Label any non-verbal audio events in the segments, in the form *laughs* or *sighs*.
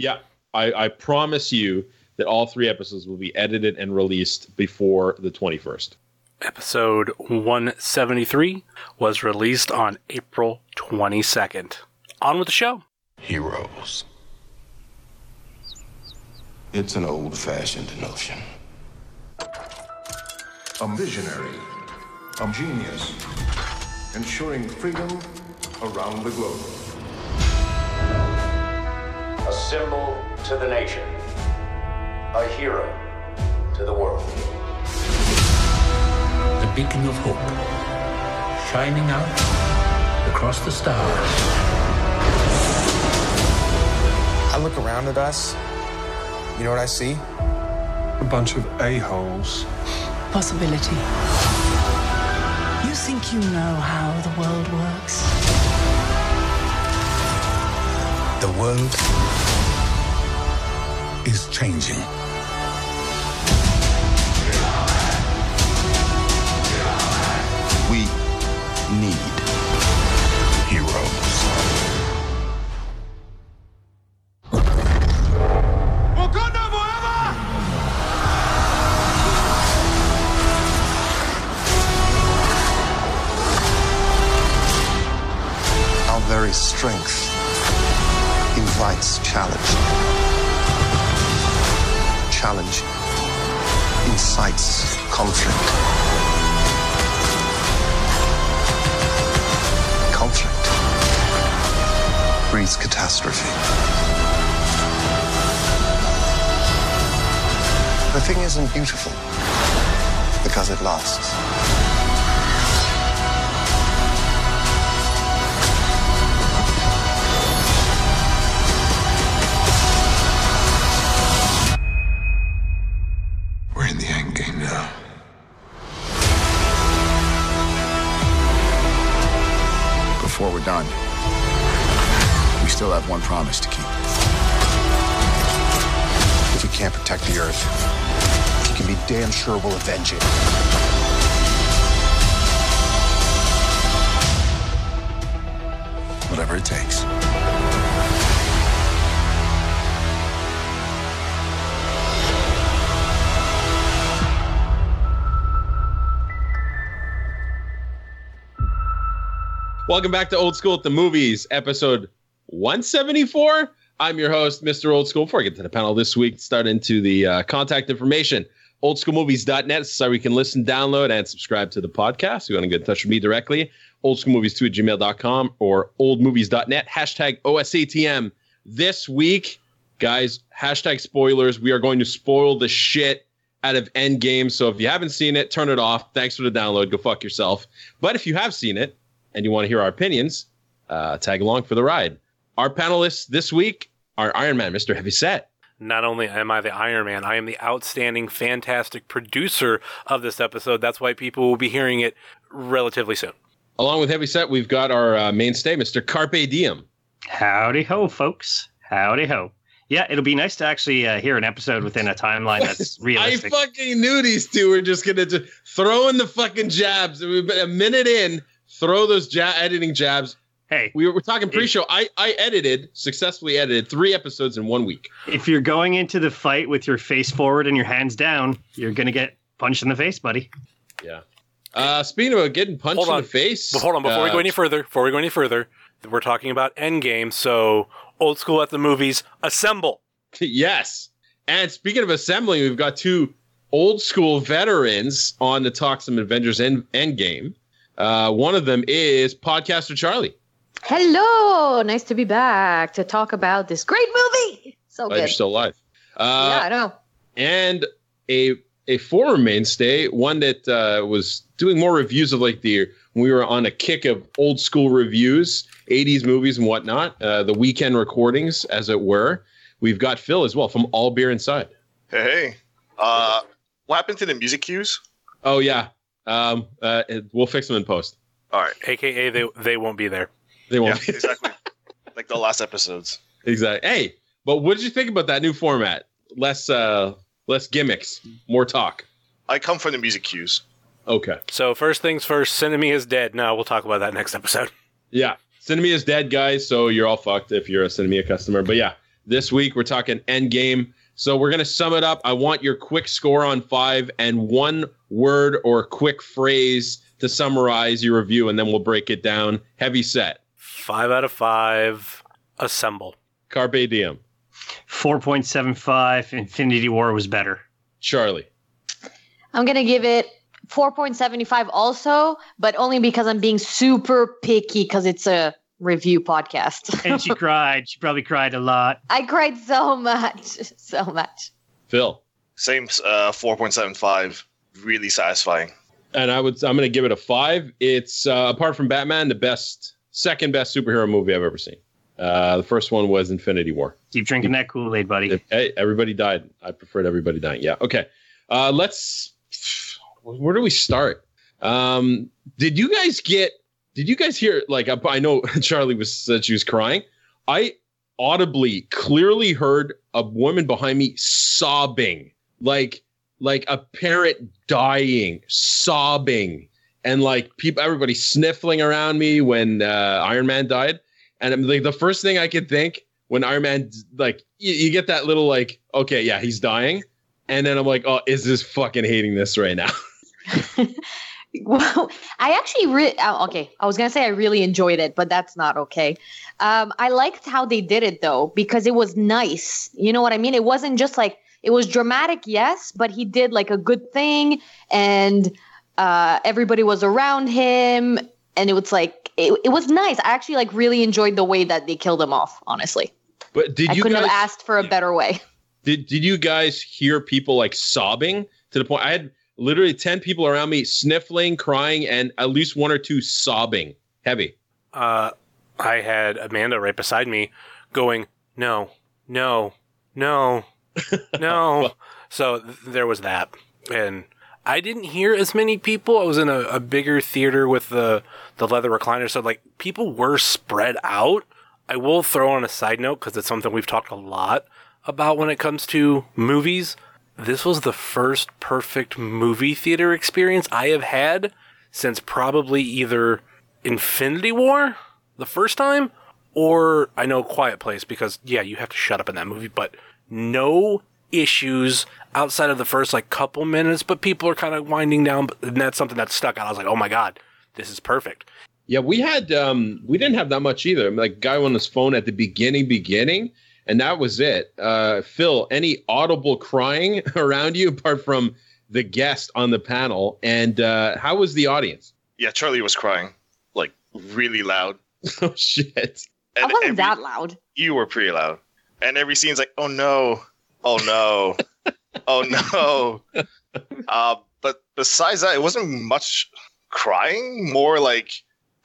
Yeah, I, I promise you that all three episodes will be edited and released before the 21st. Episode 173 was released on April 22nd. On with the show. Heroes. It's an old fashioned notion. A visionary, a genius, ensuring freedom around the globe. A symbol to the nation, a hero to the world. The beacon of hope, shining out across the stars. I look around at us. You know what I see? A bunch of a-holes. Possibility. You think you know how the world works? The world is changing. We need The thing isn't beautiful because it lasts. We're in the end game now. Before we're done, we still have one promise to keep. If we can't protect the Earth, you can be damn sure we'll avenge it. Whatever it takes. Welcome back to Old School at the Movies, episode 174. I'm your host, Mr. Old School. Before I get to the panel this week, start into the uh, contact information. Oldschoolmovies.net is how we can listen, download, and subscribe to the podcast. If you want to get in touch with me directly, oldschoolmovies2 at gmail.com or oldmovies.net, hashtag OSATM. This week, guys, hashtag spoilers. We are going to spoil the shit out of Endgame. So if you haven't seen it, turn it off. Thanks for the download. Go fuck yourself. But if you have seen it, and you want to hear our opinions, uh, tag along for the ride. Our panelists this week are Iron Man, Mr. Heavyset. Not only am I the Iron Man, I am the outstanding, fantastic producer of this episode. That's why people will be hearing it relatively soon. Along with Heavyset, we've got our uh, mainstay, Mr. Carpe Diem. Howdy ho, folks. Howdy ho. Yeah, it'll be nice to actually uh, hear an episode within a timeline that's *laughs* realistic. I fucking knew these two were just gonna just throw in the fucking jabs. We've been a minute in, throw those ja- editing jabs. Hey, We were, we're talking pre-show. I I edited successfully edited three episodes in one week. if you're going into the fight with your face forward and your hands down, you're gonna get punched in the face, buddy. Yeah. Uh, speaking of getting punched Hold in on. the face, But hold on, before we uh, go any further, before we go any further, we're talking about Endgame. So, old school at the movies, assemble. *laughs* yes. And speaking of assembling, we've got two old school veterans on the Talk Some Avengers End Endgame. Uh, one of them is podcaster Charlie. Hello, nice to be back to talk about this great movie. So Glad you're still alive. Uh, yeah, I know. and a a former mainstay, one that uh, was doing more reviews of like the when we were on a kick of old school reviews, 80s movies and whatnot, uh, the weekend recordings, as it were. We've got Phil as well from All Beer Inside. Hey, hey. Uh, what happened to the music cues? Oh yeah, um, uh, we'll fix them in post. All right. AKA, they, they won't be there. They Yeah, won't. exactly. like the last episodes. exactly. Hey, but what did you think about that new format? Less uh, less gimmicks, more talk. I come from the music cues. Okay. So, first things first, Sinemia is dead. Now we'll talk about that next episode. Yeah. Sinemia is dead, guys. So you're all fucked if you're a Sinemia customer. But yeah, This week we're talking Endgame. So we're gonna sum it up. I want your quick score on five and one word or quick phrase to summarize your review, and then we'll break it down. Heavy set. Five out of five. Assemble. Carpe diem. 4.75. Infinity War was better. Charlie. I'm gonna give it 4.75 also, but only because I'm being super picky because it's a review podcast. *laughs* and she cried. She probably cried a lot. I cried so much, *laughs* so much. Phil. Same uh, 4.75. Really satisfying. And I would I'm gonna give it a five. It's uh, apart from Batman, the best second best superhero movie I've ever seen. Uh, the first one was Infinity War. Keep drinking that Kool Aid, buddy. Hey, everybody died. I preferred everybody dying. Yeah. Okay. Uh, let's. Where do we start? Um, did you guys get? Did you guys hear? Like, I, I know *laughs* Charlie was said she was crying. I audibly, clearly heard a woman behind me sobbing, like, like a parent dying, sobbing, and like people, everybody sniffling around me when uh, Iron Man died. And like, the first thing I could think when Iron Man, like, you, you get that little, like, okay, yeah, he's dying. And then I'm like, oh, is this fucking hating this right now? *laughs* *laughs* well, I actually really, okay, I was to say I really enjoyed it, but that's not okay. Um, I liked how they did it though, because it was nice. You know what I mean? It wasn't just like, it was dramatic, yes, but he did like a good thing and uh, everybody was around him and it was like it, it was nice. I actually like really enjoyed the way that they killed him off. Honestly, but did I you couldn't guys, have asked for a better way? Did Did you guys hear people like sobbing to the point? I had literally ten people around me sniffling, crying, and at least one or two sobbing heavy. Uh, I had Amanda right beside me, going, "No, no, no, no." *laughs* so th- there was that, and I didn't hear as many people. I was in a, a bigger theater with the the leather recliner, so like people were spread out. I will throw on a side note because it's something we've talked a lot about when it comes to movies. This was the first perfect movie theater experience I have had since probably either Infinity War the first time or I know Quiet Place because yeah, you have to shut up in that movie, but no issues outside of the first like couple minutes, but people are kind of winding down, and that's something that stuck out. I was like, oh my god, this is perfect. Yeah, we had um we didn't have that much either. I mean, like guy on his phone at the beginning, beginning, and that was it. Uh Phil, any audible crying *laughs* around you apart from the guest on the panel? And uh how was the audience? Yeah, Charlie was crying like really loud. *laughs* oh shit. And I wasn't every, that loud. You were pretty loud. And every scene's like, oh no, oh no, oh no. Uh, but besides that, it wasn't much crying. More like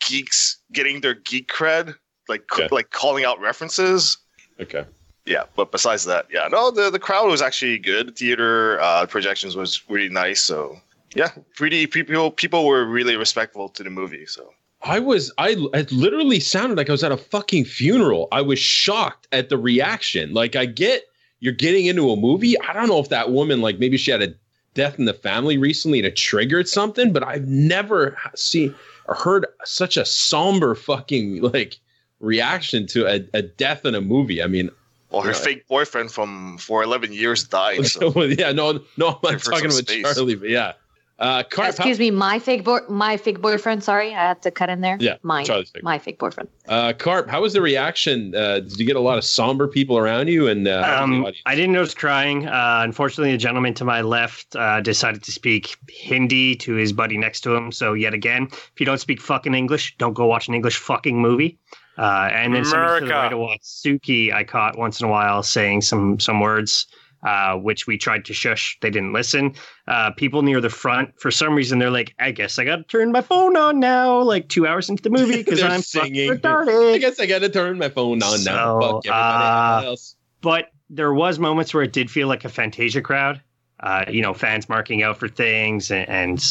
geeks getting their geek cred, like okay. like calling out references. Okay. Yeah, but besides that, yeah, no, the the crowd was actually good. The theater uh, projections was really nice. So yeah, pretty people people were really respectful to the movie. So I was I it literally sounded like I was at a fucking funeral. I was shocked at the reaction. Like I get you're getting into a movie. I don't know if that woman like maybe she had a death in the family recently and it triggered something, but I've never seen or heard such a somber fucking like reaction to a, a death in a movie. I mean, well, her know, fake boyfriend from for eleven years died. So. *laughs* yeah, no, no, I'm not talking about space. Charlie, but yeah. Uh, Car- Excuse me, my fake boy, my fake boyfriend. Sorry, I had to cut in there. Yeah, my fake my fake boyfriend. Uh, Karp, how was the reaction? Uh, did you get a lot of somber people around you? And uh, um, I didn't notice crying. Uh, unfortunately, a gentleman to my left uh, decided to speak Hindi to his buddy next to him. So yet again, if you don't speak fucking English, don't go watch an English fucking movie. Uh, and then somebody to the right of Watsuki, I caught once in a while saying some some words uh, which we tried to shush. They didn't listen. Uh, people near the front, for some reason, they're like, I guess I got to turn my phone on now, like two hours into the movie because *laughs* I'm singing. retarded. I guess I got to turn my phone on so, now. Fuck everybody uh, else. But there was moments where it did feel like a Fantasia crowd. Uh, you know, fans marking out for things and, and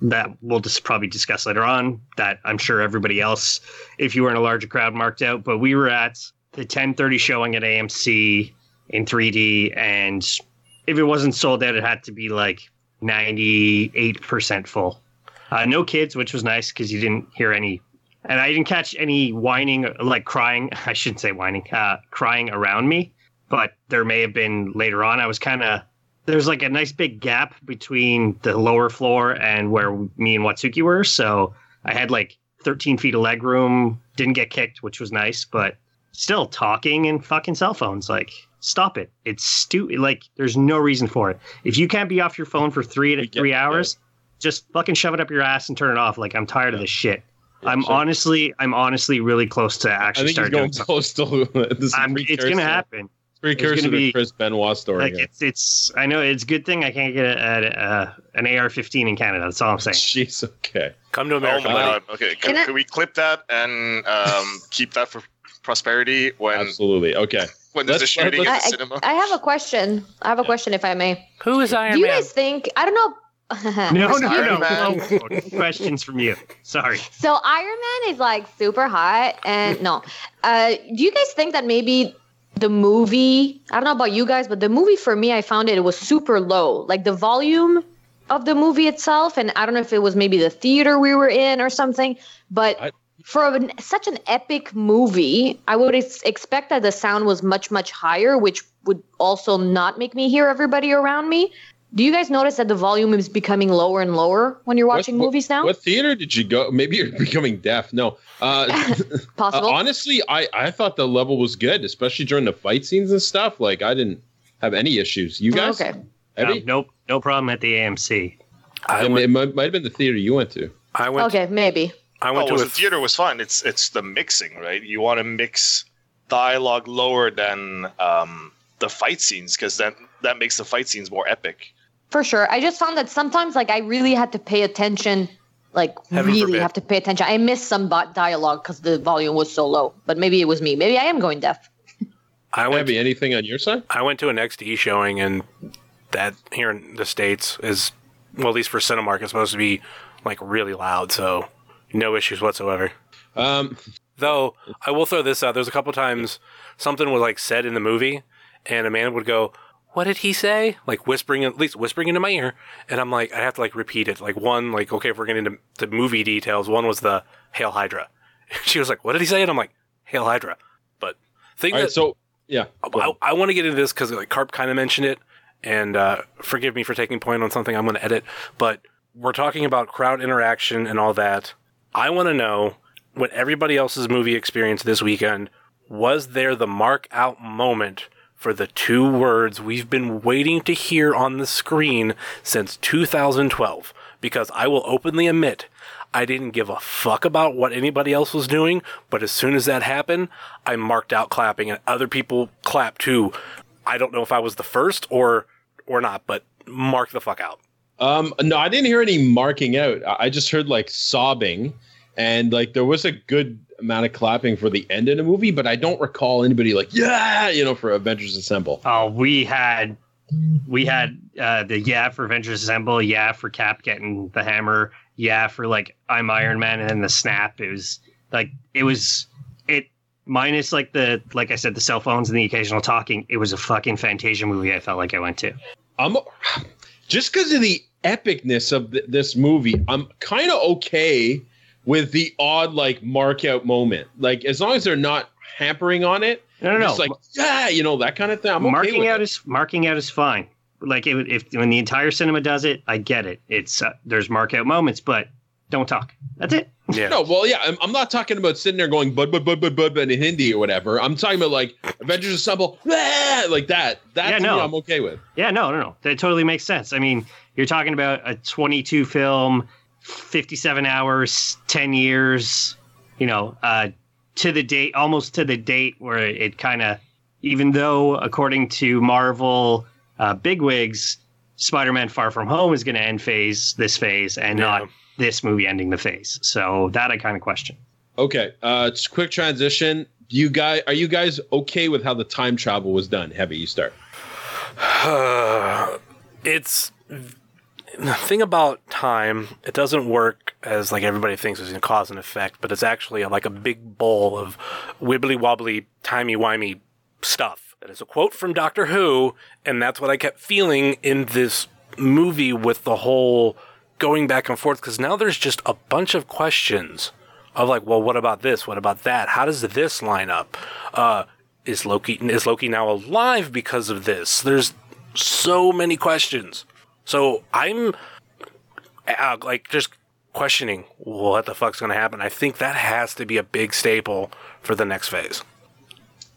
that we'll just probably discuss later on that I'm sure everybody else, if you were in a larger crowd, marked out. But we were at the 1030 showing at AMC in 3D, and if it wasn't sold out, it had to be like 98% full. Uh, no kids, which was nice because you didn't hear any, and I didn't catch any whining, like crying. *laughs* I shouldn't say whining, uh, crying around me. but there may have been later on. I was kind of there's like a nice big gap between the lower floor and where me and Watsuki were, so I had like 13 feet of leg room. Didn't get kicked, which was nice, but still talking and fucking cell phones. Like, stop it. It's stupid. Like, there's no reason for it. If you can't be off your phone for three to three hours, just fucking shove it up your ass and turn it off. Like, I'm tired of this shit. I'm sure. honestly, I'm honestly really close to I actually think he's start going doing something. close to this. *laughs* is it's gonna happen. Precursor It's to gonna the be- Chris Benoit story. Like it's it's. I know it's a good thing I can't get a, a, a an AR-15 in Canada. That's all I'm saying. Jeez, okay. Come to America. Oh America, my god. Okay, can, Can I- can we clip that and um, keep that for prosperity when Absolutely. Okay. When there's a Let's- shooting let's- at the I, cinema? I, I have a question. I have a question, if I may. Who is Iron Man? Do you Man? guys think? I don't know. *laughs* No, no, Iron no, no. no questions from you. Sorry. So Iron Man is like super hot, and no. Uh, do you guys think that maybe the movie? I don't know about you guys, but the movie for me, I found it, it was super low. Like the volume of the movie itself, and I don't know if it was maybe the theater we were in or something, but. I- for an, such an epic movie, I would ex- expect that the sound was much, much higher, which would also not make me hear everybody around me. Do you guys notice that the volume is becoming lower and lower when you're watching What- movies now? What theater did you go? Maybe you're *laughs* becoming deaf. No. Uh, *laughs* uh, Possible. honestly, I, I thought the level was good, especially during the fight scenes and stuff. Like, I didn't have any issues. You guys? Okay. No, Heavy? nope, no problem at the AMC. I it, went, it might, might have been the theater you went to. I went, Okay, maybe. I Oh, went was to the a theater was fun. It's it's the mixing, right? You want to mix dialogue lower than um, the fight scenes because that that makes the fight scenes more epic. For sure. I just found that sometimes like I really had to pay attention, like Heaven really forbid. have to pay attention. I missed some dialogue because the volume was so low. But maybe it was me. Maybe I am going deaf. I went Heavy, anything on your side? I went to an XD showing, and that here in the states is well, at least for Cinemark, it's supposed to be like really loud, so no issues whatsoever. Um, Though I will throw this out: there's a couple times something was like said in the movie, and a man would go, "What did he say?" Like whispering, at least whispering into my ear, and I'm like, I have to like repeat it. Like one, like okay, if we're getting into the movie details, one was the Hail Hydra. *laughs* She was like, "What did he say?" And I'm like, "Hail Hydra." But thing all that right, so, yeah. I. I want to get into this because like Karp kind of mentioned it, and uh, forgive me for taking point on something I'm going to edit, but we're talking about crowd interaction and all that. I want to know what everybody else's movie experience this weekend was there the mark out moment for the two words we've been waiting to hear on the screen since 2012 because I will openly admit I didn't give a fuck about what anybody else was doing, but as soon as that happened, I marked out clapping and other people clapped too. I don't know if I was the first or or not, but mark the fuck out. Um, no, I didn't hear any marking out. I just heard like sobbing, and like there was a good amount of clapping for the end of the movie, but I don't recall anybody like yeah, you know, for Avengers Assemble. Oh, we had we had uh, the yeah for Avengers Assemble, yeah for Cap getting the hammer, yeah for like I'm Iron Man, and then the snap. It was like it was it minus like the like I said the cell phones and the occasional talking. It was a fucking Fantasia movie. I felt like I went to. I'm just because of the epicness of th- this movie. I'm kind of okay with the odd like mark out moment. Like as long as they're not hampering on it. No, no, no. Just like yeah, you know that kind of thing. I'm okay marking with out it. is marking out is fine. Like it, would- if when the entire cinema does it, I get it. It's uh, there's mark out moments, but don't talk. That's it. Yeah. No, well, yeah, I'm, I'm not talking about sitting there going bud bud bud bud bud bud in Hindi or whatever. I'm talking about like Avengers Assemble, "Ah," like that. That Yeah, no. me, I'm okay with. Yeah, no, no, no. That totally makes sense. I mean, you're talking about a 22 film, 57 hours, 10 years, you know, uh, to the date, almost to the date where it kind of, even though according to Marvel uh, bigwigs, Spider-Man: Far From Home is going to end phase this phase and Yeah. not this movie ending the phase. So that I kind of question. Okay, uh, just quick transition. You guys, are you guys okay with how the time travel was done? Heavy, you start. *sighs* it's the thing about time it doesn't work as like everybody thinks it's a cause and effect but it's actually like a big bowl of wibbly wobbly timey wimey stuff that is a quote from doctor who and that's what i kept feeling in this movie with the whole going back and forth because now there's just a bunch of questions of like well what about this what about that how does this line up uh is Loki is Loki now alive because of this? There's so many questions. So I'm uh, like just questioning what the fuck's going to happen. I think that has to be a big staple for the next phase.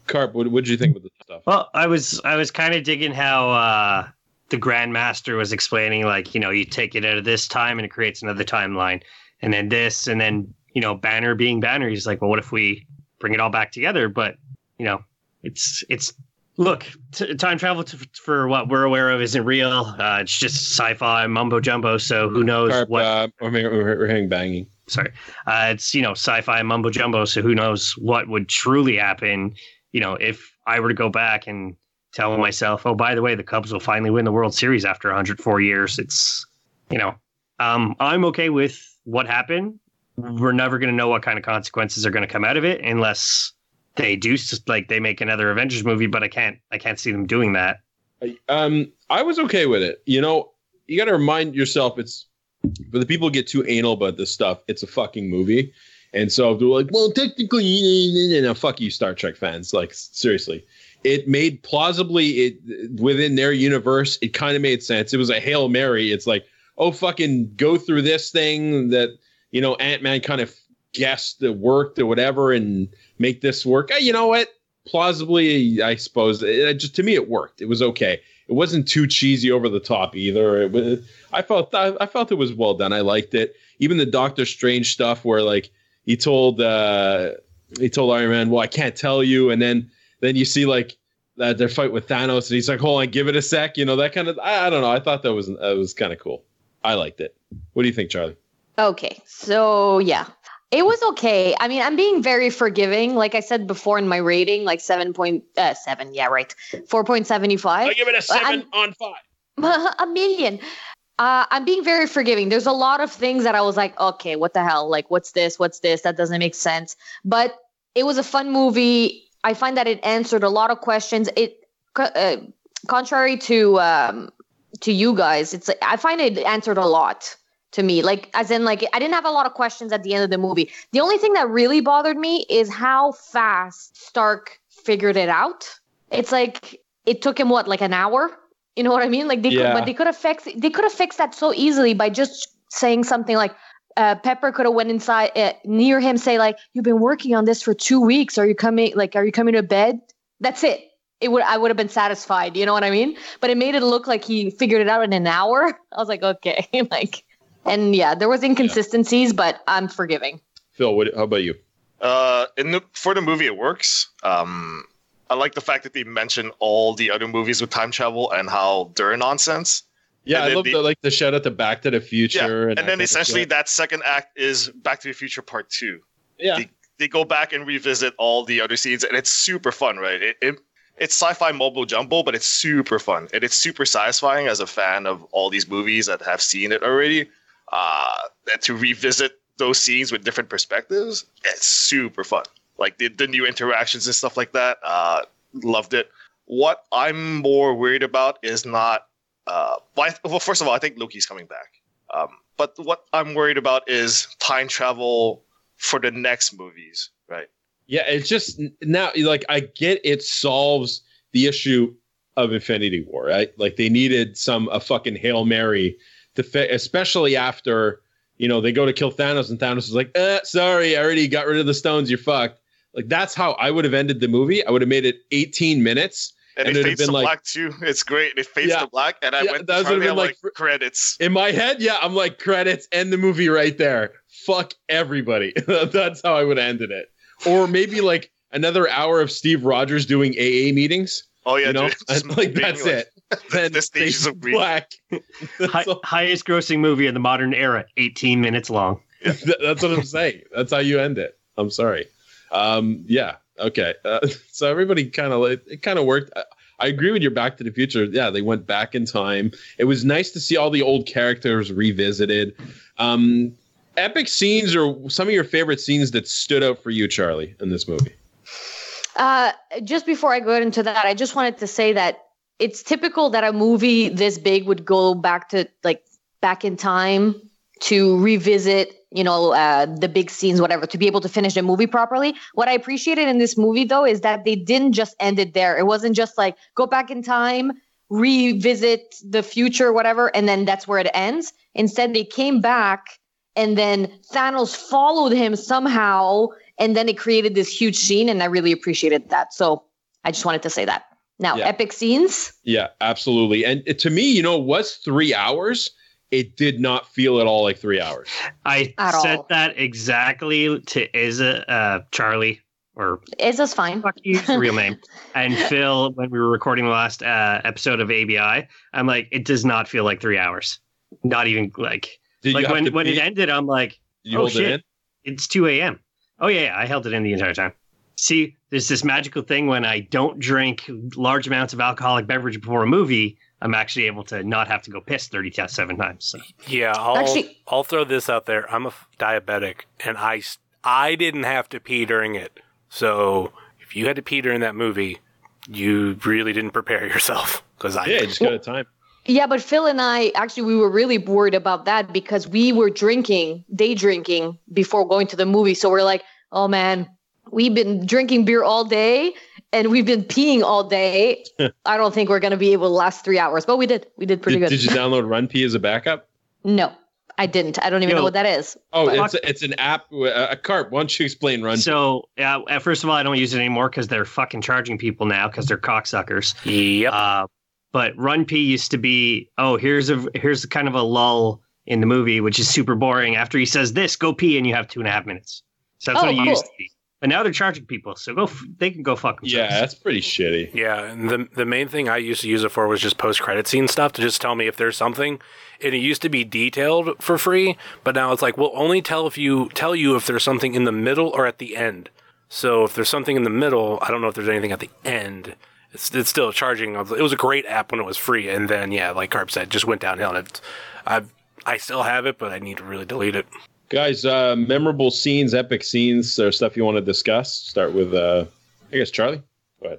Karp, what did you think of the stuff? Well, I was I was kind of digging how uh, the Grandmaster was explaining, like you know, you take it out of this time and it creates another timeline, and then this, and then you know, Banner being Banner. He's like, well, what if we bring it all back together? But you know, it's it's look t- time travel to, for what we're aware of isn't real. Uh, it's just sci-fi mumbo jumbo. So who knows Karp, what? uh, we're, we're, we're hearing banging. sorry uh, it's you know sci-fi mumbo jumbo so who knows what would truly happen you know if i were to go back and tell myself oh by the way the cubs will finally win the world series after 104 years it's you know um, i'm okay with what happened we're never going to know what kind of consequences are going to come out of it unless they do s- like they make another avengers movie but i can't i can't see them doing that Um, I was okay with it. You know, you got to remind yourself it's for the people get too anal about this stuff. It's a fucking movie, and so they're like, well, technically, you fuck you, Star Trek fans. Like seriously, it made plausibly it within their universe. It kind of made sense. It was a hail mary. It's like, oh, fucking go through this thing that you know Ant Man kind of guessed that worked or whatever, and make this work. Eh, you know what? plausibly, I suppose. It, it just to me, it worked. It was okay. It wasn't too cheesy over the top either. It was. I felt. I, I felt it was well done. I liked it. Even the Doctor Strange stuff, where like he told uh he told Iron Man, "Well, I can't tell you," and then then you see like that their fight with Thanos, and he's like, "Hold on, give it a sec." You know that kind of. I, I don't know. I thought that was that was kind of cool. I liked it. What do you think, Charlie? Okay, so yeah, it was okay. I mean, I'm being very forgiving. Like I said before in my rating, like 7.7. uh, seven. Yeah, right, four point seventy five. I give it a 7 on five. *laughs* a million. Uh, I'm being very forgiving. There's a lot of things that I was like, okay, what the hell? Like, what's this? What's this? That doesn't make sense. But it was a fun movie. I find that it answered a lot of questions. It, uh, contrary to um, to you guys, it's I find it answered a lot to me. Like, as in, like I didn't have a lot of questions at the end of the movie. The only thing that really bothered me is how fast Stark figured it out. It's like it took him what, like an hour? You know what I mean? Like they Yeah. could, but they could have fixed they could have fixed that so easily by just saying something like uh, Pepper could have went inside uh, near him, say like, "You've been working on this for two weeks. Are you coming? Like, are you coming to bed?" That's it. It would I would have been satisfied. You know what I mean? But it made it look like he figured it out in an hour. *laughs* I was like, okay, *laughs* like, and yeah, there was inconsistencies, but I'm forgiving. Phil, what, how about you? Uh, in the for the movie, it works. Um, I like the fact that they mention all the other movies with time travel and how they're nonsense. Yeah, And I love the- the, like the shout out to Back to the Future, Yeah, and, and, then essentially that second act is Back to the Future Part Two. Yeah. they, they go back and revisit all the other scenes, and it's super fun, right? It, it it's sci-fi mobile jumbo, but it's super fun and it's super satisfying as a fan of all these movies that have seen it already. Uh, and to revisit those scenes with different perspectives, it's super fun. Like the, the new interactions and stuff like that. Uh, loved it. What I'm more worried about is not. Uh, well, first of all, I think Loki's coming back. Um, but what I'm worried about is time travel for the next movies, right? Yeah, it's just now like I get it solves the issue of Infinity War, right? Like they needed some a fucking Hail Mary to especially after, you know, they go to kill Thanos and Thanos is like, uh, sorry, I already got rid of the stones, you're fucked. Like that's how I would have ended the movie. I would have made it 18 minutes. And, And it fades been to like- black too. It's great. It fades Yeah. to black, and I Yeah, went. that would've been like like, credits. In my head, yeah, I'm like credits end the movie right there. Fuck everybody. *laughs* That's how I would have ended it. Or maybe like another hour of Steve Rogers doing AA meetings. Oh yeah, you know, dude, *laughs* *laughs* like that's it. Then the stages of grief. black. Hi- highest grossing movie in the modern era, 18 minutes long. *laughs* That's what I'm saying. That's how you end it. I'm sorry. Um, yeah. Okay. Uh, *laughs* so everybody kind of it, it kind of worked. I, I agree with your Back to the Future. Yeah, they went back in time. It was nice to see all the old characters revisited. Um, epic scenes or some of your favorite scenes that stood out for you, Charlie, in this movie. Uh, just before I go into that, I just wanted to say that it's typical that a movie this big would go back to like back in time to revisit you know uh, the big scenes whatever to be able to finish the movie properly. What i appreciated in this movie though is that they didn't just end it there. It wasn't just like go back in time revisit the future whatever and then that's where it ends. Instead they came back and then thanos followed him somehow and then it created this huge scene and i really appreciated that. So i just wanted to say that now Yeah. epic scenes Yeah, absolutely. And it- to me, you know, it was three hours. It did not feel at all like three hours. I At said all. that exactly to Isa, uh, Charlie, or is this fine fuck you, real name, *laughs* and Phil when we were recording the last uh, episode of ABI. I'm like, it does not feel like three hours. Not even like Did like when when pee? it ended. I'm like, You oh hold shit, it in? it's 2 a.m. Oh yeah, yeah, I held it in the entire time. See, there's this magical thing when I don't drink large amounts of alcoholic beverage before a movie. I'm actually able to not have to go piss 37 times. So. Yeah, I'll Actually- I'll throw this out there. I'm a f- diabetic, and I, I didn't have to pee during it. So if you had to pee during that movie, you really didn't prepare *laughs* yourself because I Yeah, you just got a time. Yeah, but Phil and I actually we were really worried about that because we were drinking, day drinking before going to the movie. So we're like, oh man, we've been drinking beer all day and we've been peeing all day. *laughs* I don't think we're gonna be able to last three hours, but we did. We did pretty Did, good. did you download RunPee as a backup? no, I didn't. I don't even Yo. know what that is. Oh, But- it's it's an app. uh, A Karp. Why don't you explain Run? So, yeah, uh, first of all, I don't use it anymore because they're fucking charging people now because they're cocksuckers. Yep. Uh, but RunPee used to be, oh, here's a here's kind of a lull in the movie, which is super boring. After he says this, go pee, and you have two and a half minutes. So that's Oh, what it cool. used to be. But now they're charging people, so go. F- they can go fuck themselves. yeah, that's pretty shitty. Yeah, and the the main thing I used to use it for was just post credit scene stuff to just tell me if there's something. And it used to be detailed for free, but now it's like we'll only tell if you tell you if there's something in the middle or at the end. So if there's something in the middle, I don't know if there's anything at the end. It's it's still charging. It was a great app when it was free, and then yeah, like Karp said, just went downhill. And it's, I I still have it, but I need to really delete it. Guys, uh, memorable scenes, epic scenes, or stuff you want to discuss? Start with, uh, I guess, Charlie. Go ahead.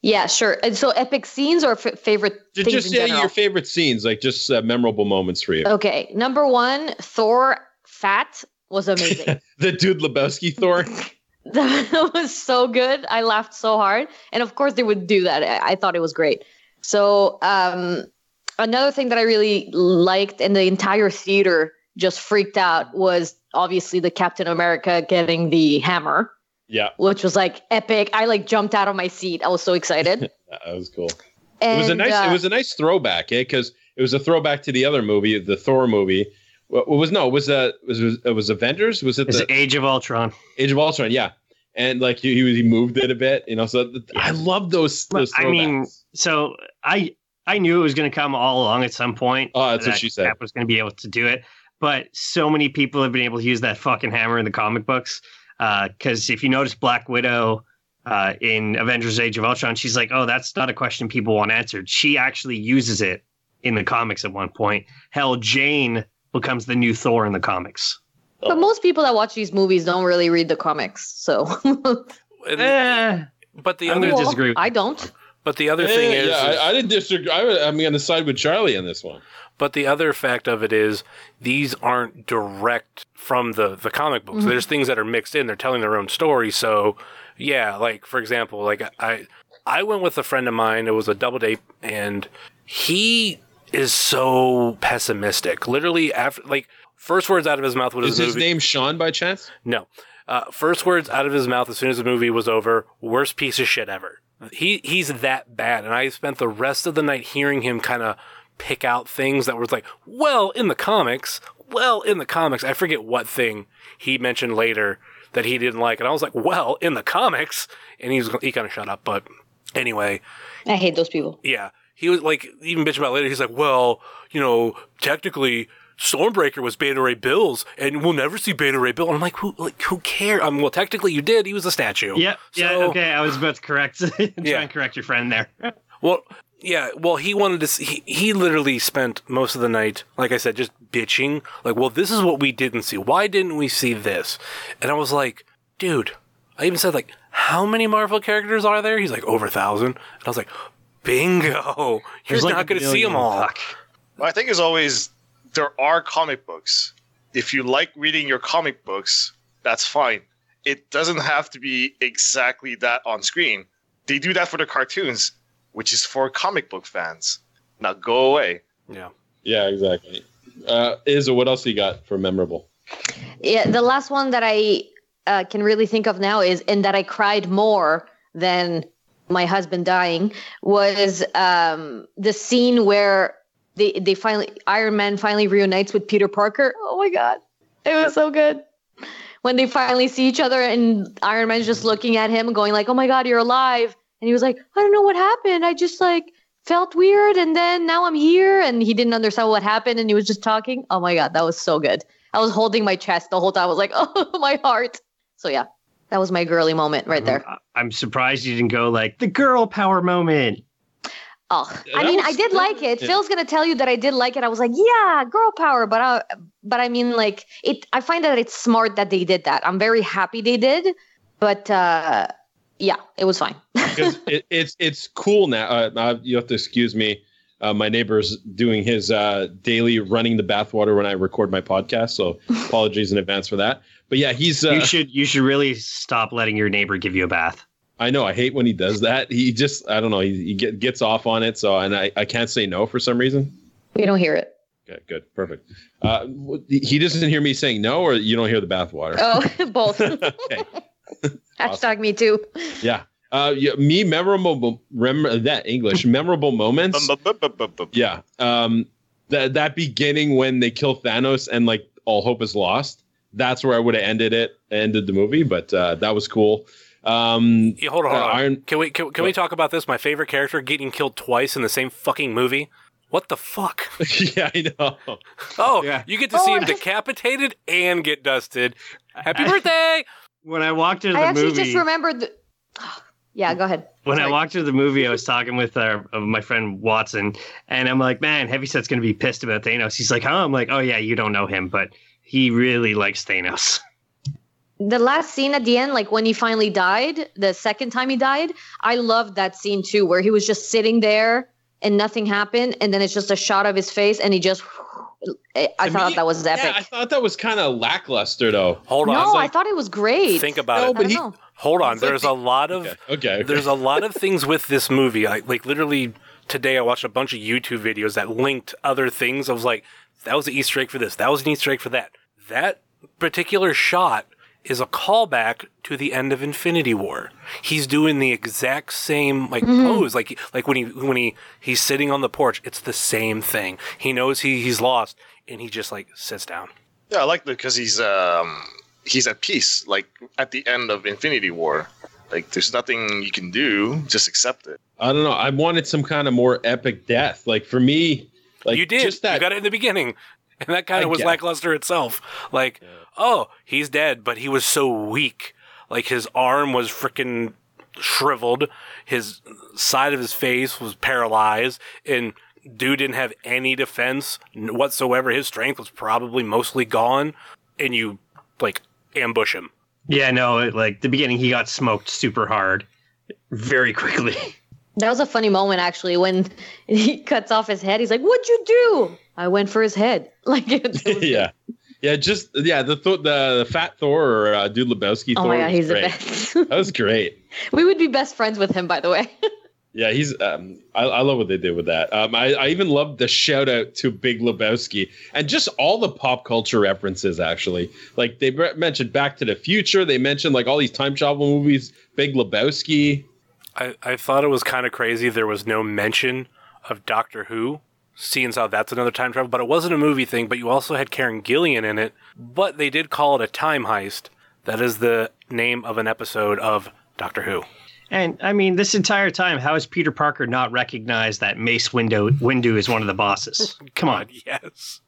Yeah, sure. And so epic scenes or f- favorite Just in say your favorite scenes, like just uh, memorable moments for you. Okay, number one, Thor fat was amazing. *laughs* The dude Lebowski Thor. *laughs* that was so good. I laughed so hard. And of course they would do that. I, I thought it was great. So um another thing that I really liked and the entire theater just freaked out was obviously the Captain America getting the hammer, Yeah, which was like epic. I like jumped out of my seat. I was so excited. *laughs* that was cool. And, it was a nice. uh, it was a nice throwback, eh? Because it was a throwback to the other movie, the Thor movie. What what was no? It was uh, was was, it was Avengers? Was it It's the Age of Ultron. Age of Ultron? Yeah, and like he he, he moved it a bit, you know. So th- I love those. those I mean, so I I knew it was going to come all along at some point. Oh, that's what that she said. Cap was going to be able to do it, but so many people have been able to use that fucking hammer in the comic books. Because if you notice, Black Widow uh, in Avengers: Age of Ultron, she's like, "Oh, that's not a question people want answered." She actually uses it in the comics at one point. Hell, Jane becomes the new Thor in the comics. but most people that watch these movies don't really read the comics. So *laughs* And- Eh, but the I'm other disagree. I don't. but the other thing Eh, is, yeah, I, I didn't disagree. I, I'm going to side with Charlie on this one. But the other fact of it is these aren't direct from the the comic books. Mhm. There's things that are mixed in. They're telling their own story. So yeah, like for example, like I I went with a friend of mine. It was a double date, and he is so pessimistic. Literally, after like first words out of his mouth was Is his movie. name Sean by chance? No. Uh, first words out of his mouth as soon as the movie was over, worst piece of shit ever. He he's that bad, and I spent the rest of the night hearing him kind of pick out things that was like, well, in the comics, well, in the comics. I forget what thing he mentioned later that he didn't like, and I was like, well, in the comics, and he was he kind of shut up. But anyway, I hate those people. yeah, he was like even bitching about later. He's like, well, you know, technically. Stormbreaker was Beta Ray Bill's, and we'll never see Beta Ray Bill. And I'm like, who, like, who cares? Um, well, technically, you did. He was a statue. yeah, yeah, okay. I was about to correct, *laughs* try Yeah. and correct your friend there. *laughs* Well, yeah. Well, he wanted to. See, he he literally spent most of the night, like I said, just bitching. Like, well, this is what we didn't see. Why didn't we see this? And I was like, dude. I even said like, how many Marvel characters are there? He's like over a thousand. And I was like, bingo. You're like not a going to see them all. Fuck. My thing is always there are comic books, if you like reading your comic books, that's fine. It doesn't have to be exactly that on screen. They do that for the cartoons, which is for comic book fans. Now go away. Yeah. Yeah, exactly. Uh, Izzo, what else you got for memorable? Yeah, the last one that I uh, can really think of now is, and that I cried more than my husband dying, was um, the scene where they they finally Iron Man finally reunites with Peter Parker. Oh my god, it was so good. When they finally see each other and Iron Man's just looking at him, going like, "Oh my god, you're alive," and he was like, "I don't know what happened. I just like." felt weird and then now I'm here and he didn't understand what happened and he was just talking. Oh my god, that was so good. I was holding my chest the whole time. I was like, *laughs* "Oh, my heart." So yeah, that was my girly moment right there. I'm surprised you didn't go like the girl power moment. Oh, I mean, I did like it. yeah. Phil's gonna tell you that I did like it. I was like, yeah, girl power, but I, but I mean, like it. I find that it's smart that they did that. I'm very happy they did, but uh, yeah, it was fine. *laughs* because it, it's it's cool now. Uh, uh, you have to excuse me. Uh, my neighbor's doing his uh, daily running the bathwater when I record my podcast, so *laughs* apologies in advance for that. But yeah, he's. Uh, you should you should really stop letting your neighbor give you a bath. I know. I hate when he does that. He just. I don't know. He, he get, gets off on it. So and I, I can't say no for some reason. we don't hear it. Okay, good, perfect. Uh, he doesn't hear me saying no, or you don't hear the bathwater. Oh, *laughs* both. okay. *laughs* Hashtag me too. *laughs* Yeah. Uh, yeah, me memorable rem- that English *laughs* memorable moments. Yeah. Um, that that beginning when they kill Thanos and like all hope is lost. That's where I would have ended it, ended the movie. But uh, that was cool. Um, Yeah, hold on, hold uh. Iron- can we can, can we talk about this? My favorite character getting killed twice in the same fucking movie. What the fuck? yeah, I know. Oh, you get to see Oh, him I- decapitated and get dusted. Happy birthday! When I walked into the I actually movie, just remembered. The, *gasps* yeah, go ahead. when I walked into the movie, I was talking with uh, uh, my friend Watson, and I'm like, "Man, Heavyset's gonna be pissed about Thanos." He's like, "Huh?" I'm like, "Oh yeah, you don't know him, but he really likes Thanos." the last scene at the end, like when he finally died, the second time he died, I loved that scene too, where he was just sitting there and nothing happened, and then it's just a shot of his face, and he just. I I thought me- that was epic. Yeah, I thought that was kind of lackluster though. Hold on. no, I thought it was great. Think about No, it. but he. know. Hold on. There's a lot of Okay, okay, okay. there's a lot of things with this movie. I, like literally today, I watched a bunch of YouTube videos that linked other things. I was like, that was an Easter egg for this. That was an Easter egg for that. That particular shot is a callback to the end of Infinity War. He's doing the exact same like pose, like like when he when he he's sitting on the porch. It's the same thing. He knows he he's lost, and he just like sits down. Yeah, I like that because he's um he's at peace. Like at the end of Infinity War, like there's nothing you can do, just accept it. I don't know. I wanted some kind of more epic death. Like for me, like you did. just that. You got it in the beginning. And that kind of was guess. lackluster itself. Like, oh, he's dead, but he was so weak. Like his arm was freaking shriveled. His side of his face was paralyzed. And dude didn't have any defense whatsoever. His strength was probably mostly gone. And you, like, ambush him. Yeah, no, it, like the beginning, he got smoked super hard, very quickly. *laughs* That was a funny moment actually when *laughs* he cuts off his head. He's like, "What'd you do?" I went for his head. *laughs* Like, it was- yeah, yeah. Just yeah. The Thor- the, the fat Thor or uh, Dude Lebowski. oh Thor my god, was he's the great. best. That was great. *laughs* we would be best friends with him, by the way. *laughs* Yeah, he's. Um, I, I love what they did with that. Um, I, I even love the shout out to Big Lebowski and just all the pop culture references. Actually, like they re- mentioned Back to the Future. They mentioned like all these time travel movies. Big Lebowski. I, I thought it was kind of crazy there was no mention of Doctor Who, seeing as how that's another time travel, but it wasn't a movie thing, but you also had Karen Gillan in it, but they did call it a time heist. That is the name of an episode of Doctor Who. And I mean, this entire time, how has Peter Parker not recognized that Mace Windu Windu is one of the bosses? *laughs* Come on. Yes.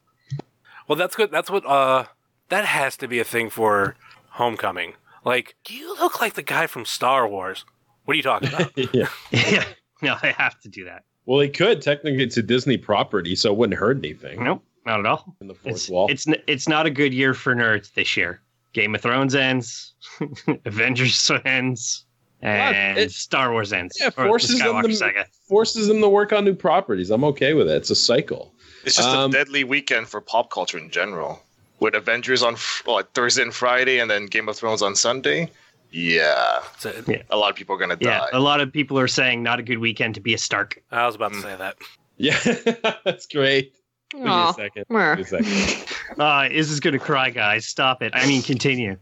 Well, that's good. That's what, uh, that has to be a thing for Homecoming. Like, you look like the guy from Star Wars. What are you talking about? *laughs* yeah. *laughs* yeah. No, I have to do that. Well, he could technically. It's a Disney property, so it wouldn't hurt anything. Nope, not at all. In the fourth It's wall. it's n- it's not a good year for nerds this year. Game of Thrones ends, *laughs* Avengers ends, and it- Star Wars ends. Yeah, Or the forces them to saga. forces them to work on new properties. I'm okay with it. It's a cycle. It's just Um, a deadly weekend for pop culture in general. with Avengers on what, Thursday and Friday, and then Game of Thrones on Sunday. Yeah, Yeah. a lot of people are gonna Yeah, die. a lot of people are saying not a good weekend to be a Stark. I was about to say that. Yeah, *laughs* that's great. Give me a second. Mer. Give me a second. *laughs* Uh, is going to cry, guys. Stop it. I mean, continue.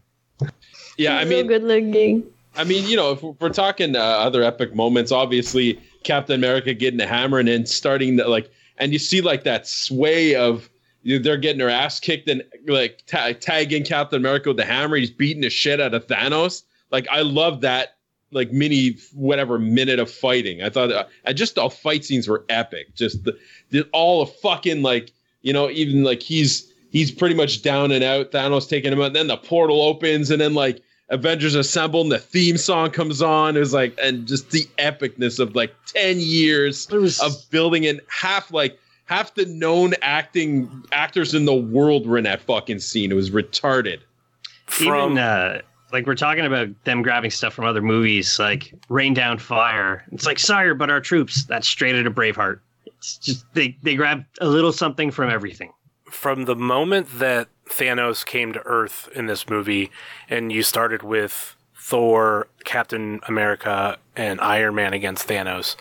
Yeah, I so mean, good looking. I mean, you know, if we're talking uh, other epic moments, obviously Captain America getting a hammer and then starting to like, and you see like that sway of they're getting their ass kicked and like ta- tagging Captain America with the hammer. He's beating the shit out of Thanos. Like, I love that like mini whatever minute of fighting. I thought, uh, and just all fight scenes were epic. Just the, the all of fucking like you know even like he's he's pretty much down and out. Thanos taking him out. Then the portal opens and then like Avengers assemble and the theme song comes on. It was like, and just the epicness of like 10 years of building in half like half the known acting actors in the world were in that fucking scene. It was retarded. Even uh, like we're talking about them grabbing stuff from other movies, like Rain Down Fire. It's like, sire, but our troops. That's straight out of Braveheart. It's just they they grab a little something from everything. From the moment that Thanos came to Earth in this movie, and you started with Thor, Captain America, and Iron Man against Thanos,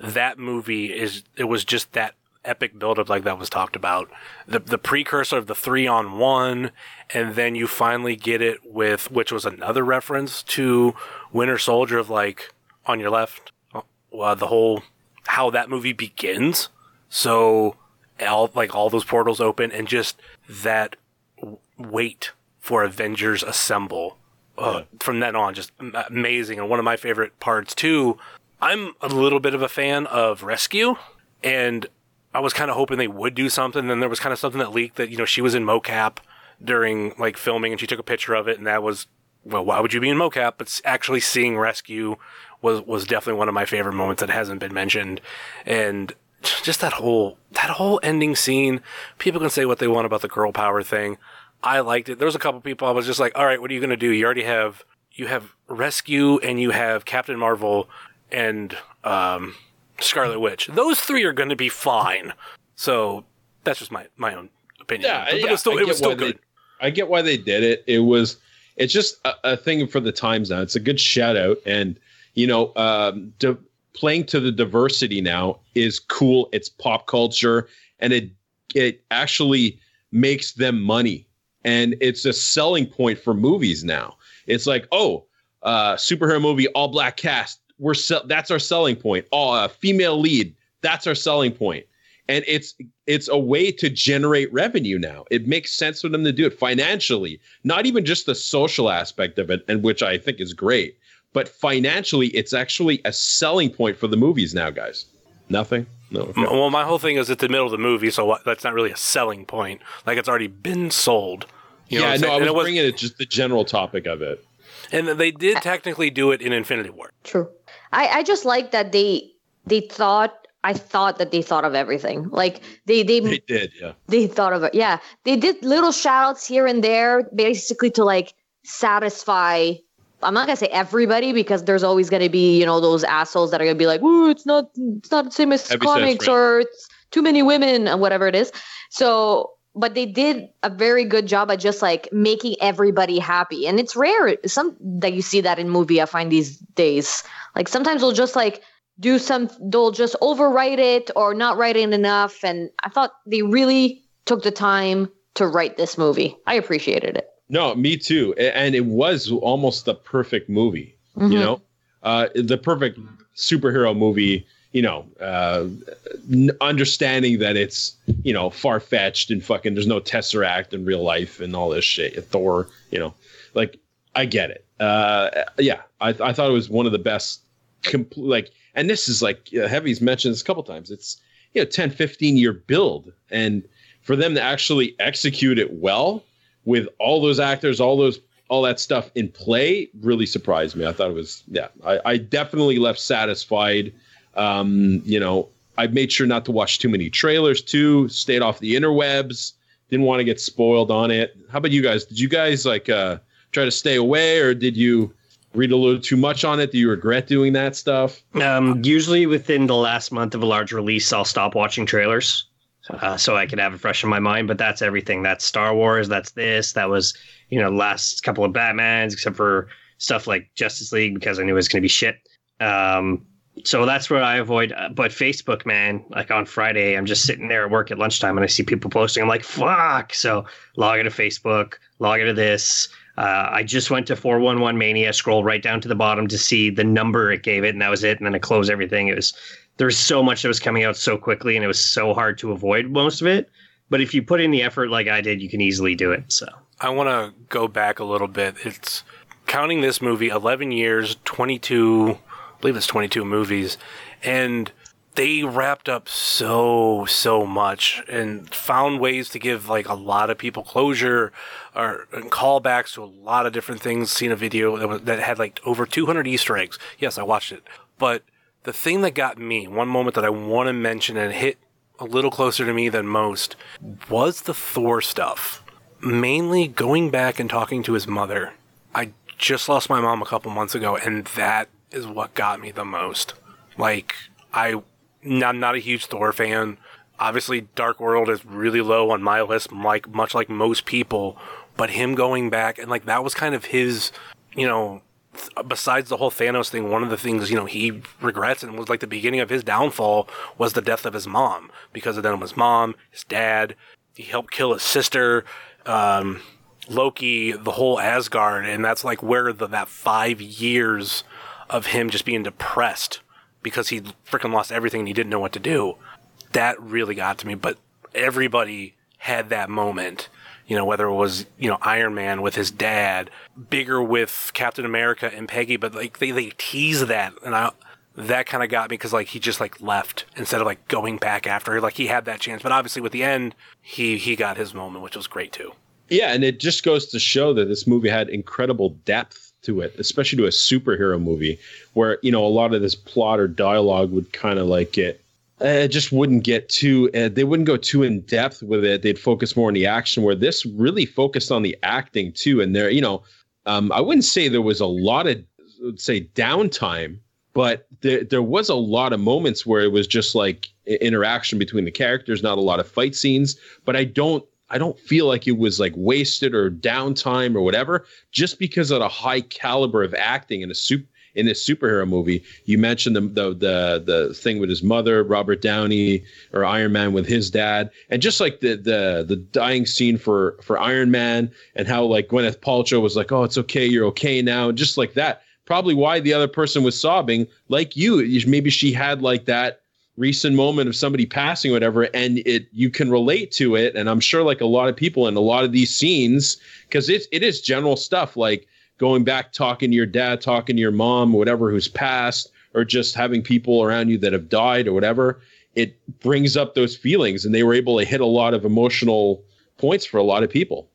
that movie is it was just that epic buildup like that was talked about. The the precursor of the three on one, and then you finally get it with which was another reference to Winter Soldier of like on your left, uh, the whole how that movie begins. So all like all those portals open and just that w- wait for Avengers Assemble. Uh, From then on, just am- amazing. And one of my favorite parts too. I'm a little bit of a fan of Rescue, and I was kind of hoping they would do something. Then there was kind of something that leaked that you know she was in mocap during like filming, and she took a picture of it, and that was well, why would you be in mocap? But actually seeing Rescue was was definitely one of my favorite moments that hasn't been mentioned, and just that whole that whole ending scene. People can say what they want about the girl power thing. I liked it. There was a couple people I was just like, all right, what are you gonna do? You already have you have Rescue and you have Captain Marvel and um, Scarlet Witch. Those three are going to be fine. So that's just my my own opinion. Yeah, but, but yeah, it was still I it get was still why they- good. I get why they did it. It was, it's just a, a thing for the times now. It's a good shout out, and you know, um, di- playing to the diversity now is cool. It's pop culture, and it it actually makes them money, and it's a selling point for movies now. It's like, oh, uh, superhero movie, all black cast. We're sell- that's our selling point. All uh, female lead. That's our selling point and it's it's a way to generate revenue now. It makes sense for them to do it financially, not even just the social aspect of it, and which I think is great, but financially, it's actually a selling point for the movies now, guys. Nothing. No. okay. Well, my whole thing is at the middle of the movie, so that's not really a selling point. Like it's already been sold. You yeah, what I'm no. I And was it was- bringing it just the general topic of it. and they did technically do it in Infinity War. True. I, I just like that they they thought I thought that they thought of everything. Like they they They did, yeah. they thought of it. Yeah. They did little shout outs here and there, basically to like satisfy I'm not gonna say everybody because there's always gonna be, you know, those assholes that are gonna be like, Ooh, it's not it's not the same as comics or it's too many women and whatever it is. So but they did a very good job at just like making everybody happy. And it's rare some that you see that in movie, I find these days. Like sometimes they'll just like do some they'll just overwrite it or not write it enough. And I thought they really took the time to write this movie. I appreciated it. No, me too. And it was almost the perfect movie, Mhm. you know, uh, the perfect superhero movie, you know, uh, understanding that it's, you know, far fetched and fucking there's no Tesseract in real life and all this shit. Thor, you know, like I get it. Uh, yeah, I, I thought it was one of the best, compl- like, and this is like uh, Heavy's mentioned this a couple times. It's, you know, 10, 15 year build. And for them to actually execute it well, with all those actors, all those all that stuff in play really surprised me. I thought it was yeah. I, I definitely left satisfied. Um, you know, I made sure not to watch too many trailers too. Stayed off the interwebs. Didn't want to get spoiled on it. How about you guys? Did you guys like uh try to stay away or did you read a little too much on it? Do you regret doing that stuff? Um, usually within the last month of a large release, I'll stop watching trailers. uh, so I can have it fresh in my mind. But that's everything. That's Star Wars. That's this. That was you know last couple of Batmans, except for stuff like Justice League because I knew it was going to be shit. Um, so that's what I avoid. Uh, But Facebook, man, like on Friday, I'm just sitting there at work at lunchtime and I see people posting. I'm like, fuck. So log into Facebook, log into this. Uh, I just went to 411 Mania, scroll right down to the bottom to see the number it gave it, and that was it. And then I closed everything. It was there's so much that was coming out so quickly, and it was so hard to avoid most of it. But if you put in the effort like I did, you can easily do it. So I want to go back a little bit. It's counting this movie 11 years, 22, I believe it's 22 movies, and they wrapped up so so much and found ways to give like a lot of people closure or and callbacks to a lot of different things. Seen a video that was, that had like over 200 Easter eggs. Yes, I watched it, but the thing that got me, one moment that I want to mention and hit a little closer to me than most, was the Thor stuff. Mainly going back and talking to his mother. I just lost my mom a couple months ago, and that is what got me the most. Like, I, I'm not a huge Thor fan. Obviously, Dark World is really low on my list, like much like most people. But him going back and like that was kind of his, you know, besides the whole Thanos thing, one of the things you know he regrets and was like the beginning of his downfall was the death of his mom because of then his mom, his dad. He helped kill his sister, um, Loki, the whole Asgard, and that's like where the that five years of him just being depressed because he freaking lost everything and he didn't know what to do. That really got to me. But everybody had that moment you know, whether it was, you know, Iron Man with his dad, bigger with Captain America and Peggy, but like they, they tease that and I, that kind of got me because like he just like left instead of like going back after like he had that chance, but obviously with the end, he, he got his moment, which was great too. Yeah. And it just goes to show that this movie had incredible depth to it, especially to a superhero movie where, you know, a lot of this plot or dialogue would kind of like get it just wouldn't get too uh, they wouldn't go too in depth with it. They'd focus more on the action where this really focused on the acting too and there you know um, i wouldn't say there was a lot of say downtime but there, there was a lot of moments where it was just like interaction between the characters not a lot of fight scenes but i don't i don't feel like it was like wasted or downtime or whatever just because of the high caliber of acting in a super in this superhero movie. You mentioned the, the the the thing with his mother, Robert Downey, or Iron Man with his dad, and just like the the the dying scene for for Iron Man, and how like Gwyneth Paltrow was like, "Oh, it's okay, you're okay now," just like that. Probably why the other person was sobbing, like you. Maybe she had like that recent moment of somebody passing whatever and it you can relate to it and i'm sure like a lot of people in a lot of these scenes because it, it is general stuff like going back talking to your dad, talking to your mom, whatever who's passed, or just having people around you that have died or whatever, it brings up those feelings. And they were able to hit a lot of emotional points for a lot of people.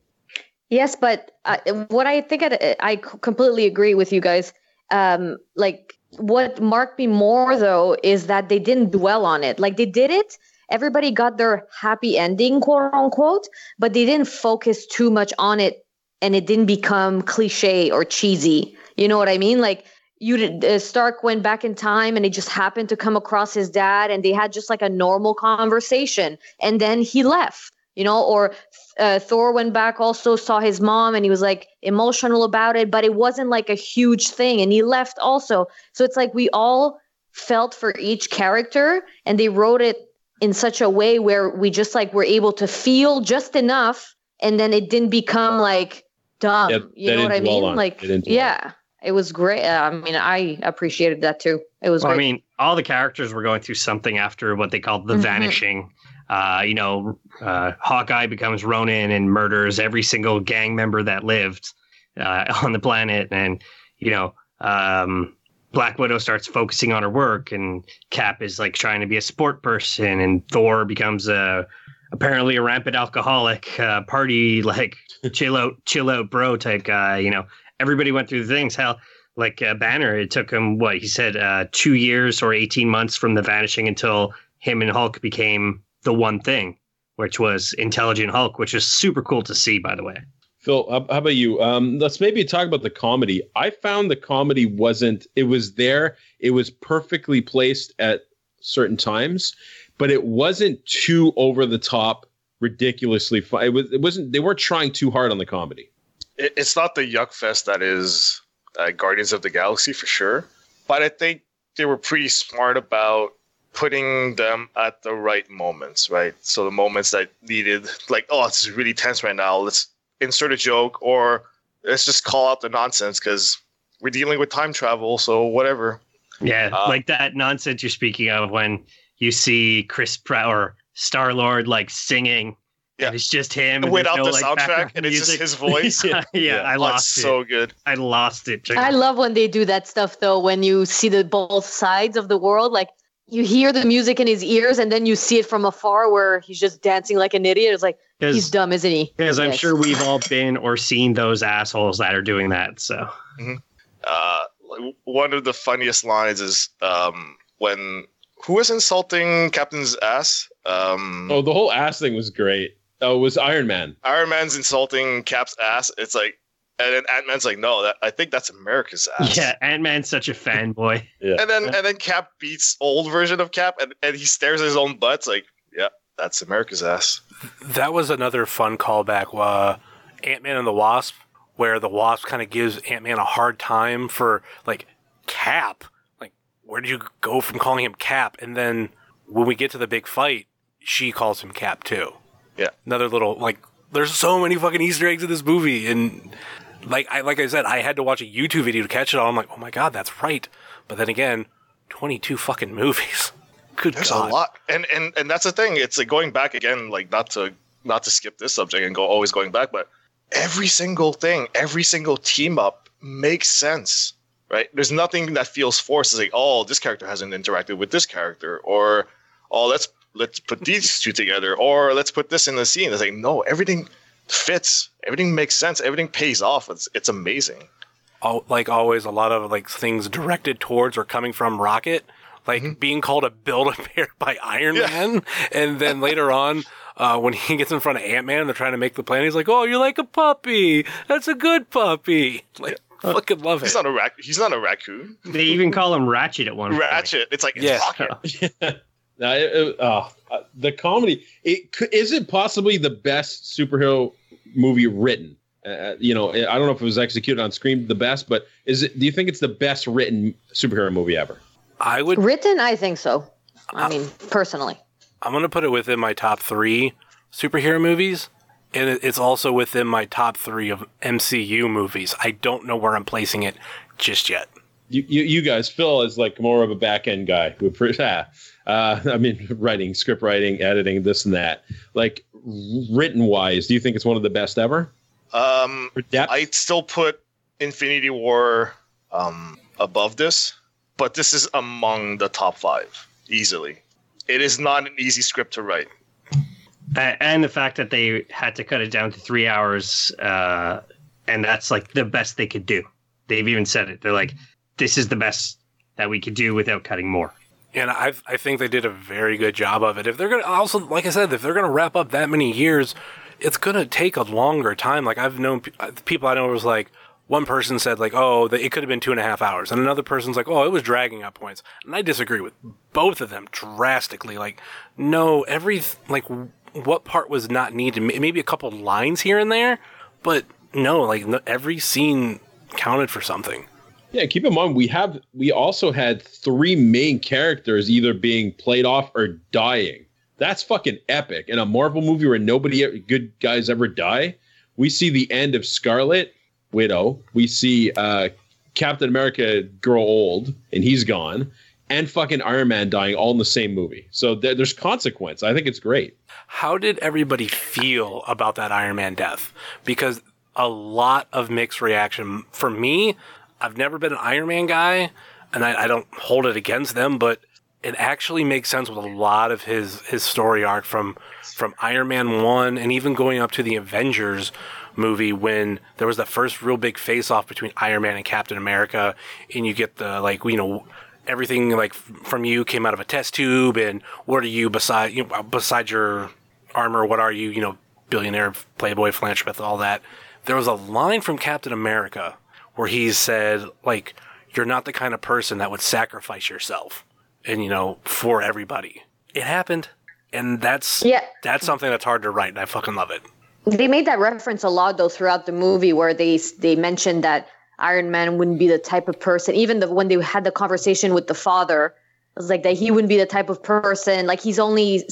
Yes, but uh, what I think I, I completely agree with you guys. Um, like what marked me more though is that they didn't dwell on it. Like they did it, everybody got their happy ending, quote unquote, but they didn't focus too much on it and it didn't become cliche or cheesy. You know what I mean? Like you uh, Stark went back in time and he just happened to come across his dad and they had just like a normal conversation and then he left. You know, or uh, Thor went back also saw his mom and he was like emotional about it, but it wasn't like a huge thing and he left also. So it's like we all felt for each character and they wrote it in such a way where we just like were able to feel just enough and then it didn't become like dumb. Yeah, you know what I mean? Like, yeah, it was great. I mean, I appreciated that too. It was. Well, I mean, all the characters were going through something after what they called the mm-hmm. vanishing. Uh, you know, uh, Hawkeye becomes Ronin and murders every single gang member that lived uh, *laughs* on the planet, and you know, um, Black Widow starts focusing on her work, and Cap is like trying to be a sport person, and Thor becomes a apparently a rampant alcoholic, uh, party *laughs* like chill out, chill out, bro type guy. You know, everybody went through the things. Hell, like uh, Banner, it took him what he said, uh, two years or eighteen months from the vanishing until him and Hulk became the one thing, which was intelligent Hulk, which is super cool to see, by the way. Phil, how about you? Um, let's maybe talk about the comedy. I found the comedy wasn't. It was there. It was perfectly placed at certain times but it wasn't too over the top, ridiculously fun. It was. It wasn't. They weren't trying too hard on the comedy. It, it's not the yuck fest that is uh, Guardians of the Galaxy for sure, but I think they were pretty smart about putting them at the right moments, right? So the moments that needed, like, oh, it's really tense right now. Let's insert a joke, or let's just call out the nonsense because we're dealing with time travel. So whatever. Yeah, Uh, like that nonsense you're speaking of when you see Chris Pratt or Star Lord like singing. Yeah. And it's just him and Without there's the like, soundtrack, and it's just music. his *laughs* voice. yeah, Yeah. I Oh, lost it's it. so good. I lost it. I love when they do that stuff though. When you see the both sides of the world, like you hear the music in his ears, and then you see it from afar where he's just dancing like an idiot. It's like he's dumb, isn't he? because I'm sure we've all been or seen those assholes that are doing that. So uh, one of the funniest lines is um, when who was insulting Captain's ass? Um, Oh, the whole ass thing was great. Oh, it was Iron Man. Iron Man's insulting Cap's ass. It's like, and then Ant Man's like, no, that I think that's America's ass. yeah, Ant Man's such a fanboy. *laughs* Yeah. And then and then Cap beats old version of Cap, and, and he stares at his own butt. It's like, yeah, that's America's ass. That was another fun callback. Uh, Ant Man and the Wasp, where the Wasp kind of gives Ant Man a hard time for like Cap. Like, where did you go from calling him Cap? And then when we get to the big fight, she calls him Cap too. Yeah. Another little like. There's so many fucking Easter eggs in this movie, and like I like I said, I had to watch a YouTube video to catch it all. I'm like, oh my god, that's right. But then again, 22 fucking movies. *laughs* Good There's god. a lot, and and and that's the thing. It's like going back again, like not to not to skip this subject and go always going back, but every single thing, every single team up makes sense, right? There's nothing that feels forced. It's like, oh, this character hasn't interacted with this character, or oh, let's let's put these two together, or let's put this in the scene. It's like, no, everything fits, everything makes sense, everything pays off. It's it's amazing. al- like always, a lot of like things directed towards or coming from Rocket, like being called a build a bear *laughs* by Iron Man, and then *laughs* later on. Uh, when he gets in front of Ant Man, they're trying to make the plan. He's like, "Oh, you're like a puppy. That's a good puppy." *laughs* Like, fucking love it. He's not a rac- He's not a raccoon. They even call him Ratchet at one point. Ratchet. It's like it's Yeah. Rocket. No, it- it- oh, uh, the comedy. It could, is it possibly the best superhero movie written? Uh, you know, I don't know if it was executed on screen the best, but is it? Do you think it's the best written superhero movie ever? I would. Written, I think so. I mean, personally. I'm gonna put it within my top three superhero movies, and it's also within my top three of MCU movies. I don't know where I'm placing it just yet. You, you, you guys, Phil is like more of a back end guy. Who, *laughs* uh, I mean, writing, script writing, editing, this and that. Like written wise, do you think it's one of the best ever? Um, I'd still put Infinity War um, above this, but this is among the top five easily. It is not an easy script to write. And the fact that they had to cut it down to three hours, uh, and that's like the best they could do. They've even said it. They're like, "This is the best that we could do without cutting more." And I I think they did a very good job of it. If they're gonna also like I said, if they're gonna wrap up that many years, it's gonna take a longer time. Like I've known uh, people I know was like one person said like, oh, the, it could have been two and a half hours, and another person's like, oh, it was dragging at points. And I disagree with both of them drastically. Like, no, every like what part was not needed? Maybe a couple lines here and there, but no, like every scene counted for something. Yeah, keep in mind we have we also had three main characters either being played off or dying. That's fucking epic. In a Marvel movie where nobody good guys ever die, we see the end of Scarlet Widow. We see uh, Captain America grow old and he's gone, and fucking Iron Man dying all in the same movie. So there, there's consequence. I think it's great. How did everybody feel about that Iron Man death? Because a lot of mixed reaction. For me, I've never been an Iron Man guy, and I, I don't hold it against them, but it actually makes sense with a lot of his his story arc from from Iron Man one and even going up to the Avengers movie when there was the first real big face off between Iron Man and Captain America, and you get the like you know everything like from you came out of a test tube, and what are you beside you know, besides your armor? What are you? You know, billionaire, playboy, philanthropist, all that. There was a line from Captain America where he said like you're not the kind of person that would sacrifice yourself and you know for everybody it happened, and that's Yeah. that's something that's hard to write, and I fucking love it. They made that reference a lot though throughout the movie, where they they mentioned that Iron Man wouldn't be the type of person. Even the, when they had the conversation with the father, it was like that he wouldn't be the type of person. Like he's only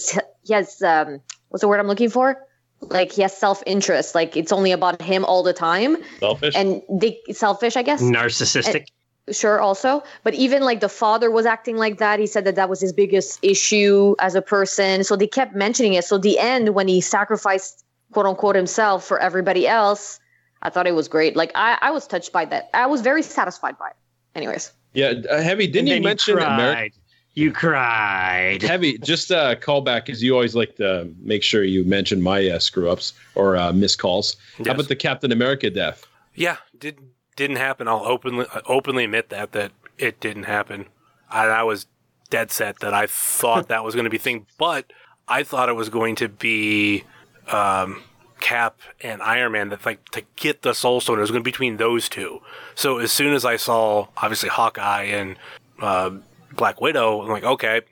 he has um, what's the word I'm looking for? Like he has self interest. Like it's only about him all the time. Selfish. And they selfish, I guess. Narcissistic. And- sure, also. But even like the father was acting like that. He said that that was his biggest issue as a person. So they kept mentioning it. So the end when he sacrificed quote unquote himself for everybody else, I thought it was great. Like I, I was touched by that. I was very satisfied by it. Anyways. Yeah, uh, heavy. Didn't And you then mention cried. America? You cried. Heavy. Just uh, call back because you always like to make sure you mention my uh, screw ups or uh, missed calls. How about the Captain America death? Yeah, did didn't happen. I'll openly openly admit that that it didn't happen. I, I was dead set that I thought that was going to be a thing, but I thought it was going to be um, Cap and Iron Man that like to get the Soul Stone. It was going to be between those two. So as soon as I saw obviously Hawkeye and uh, Black Widow, I'm like, okay,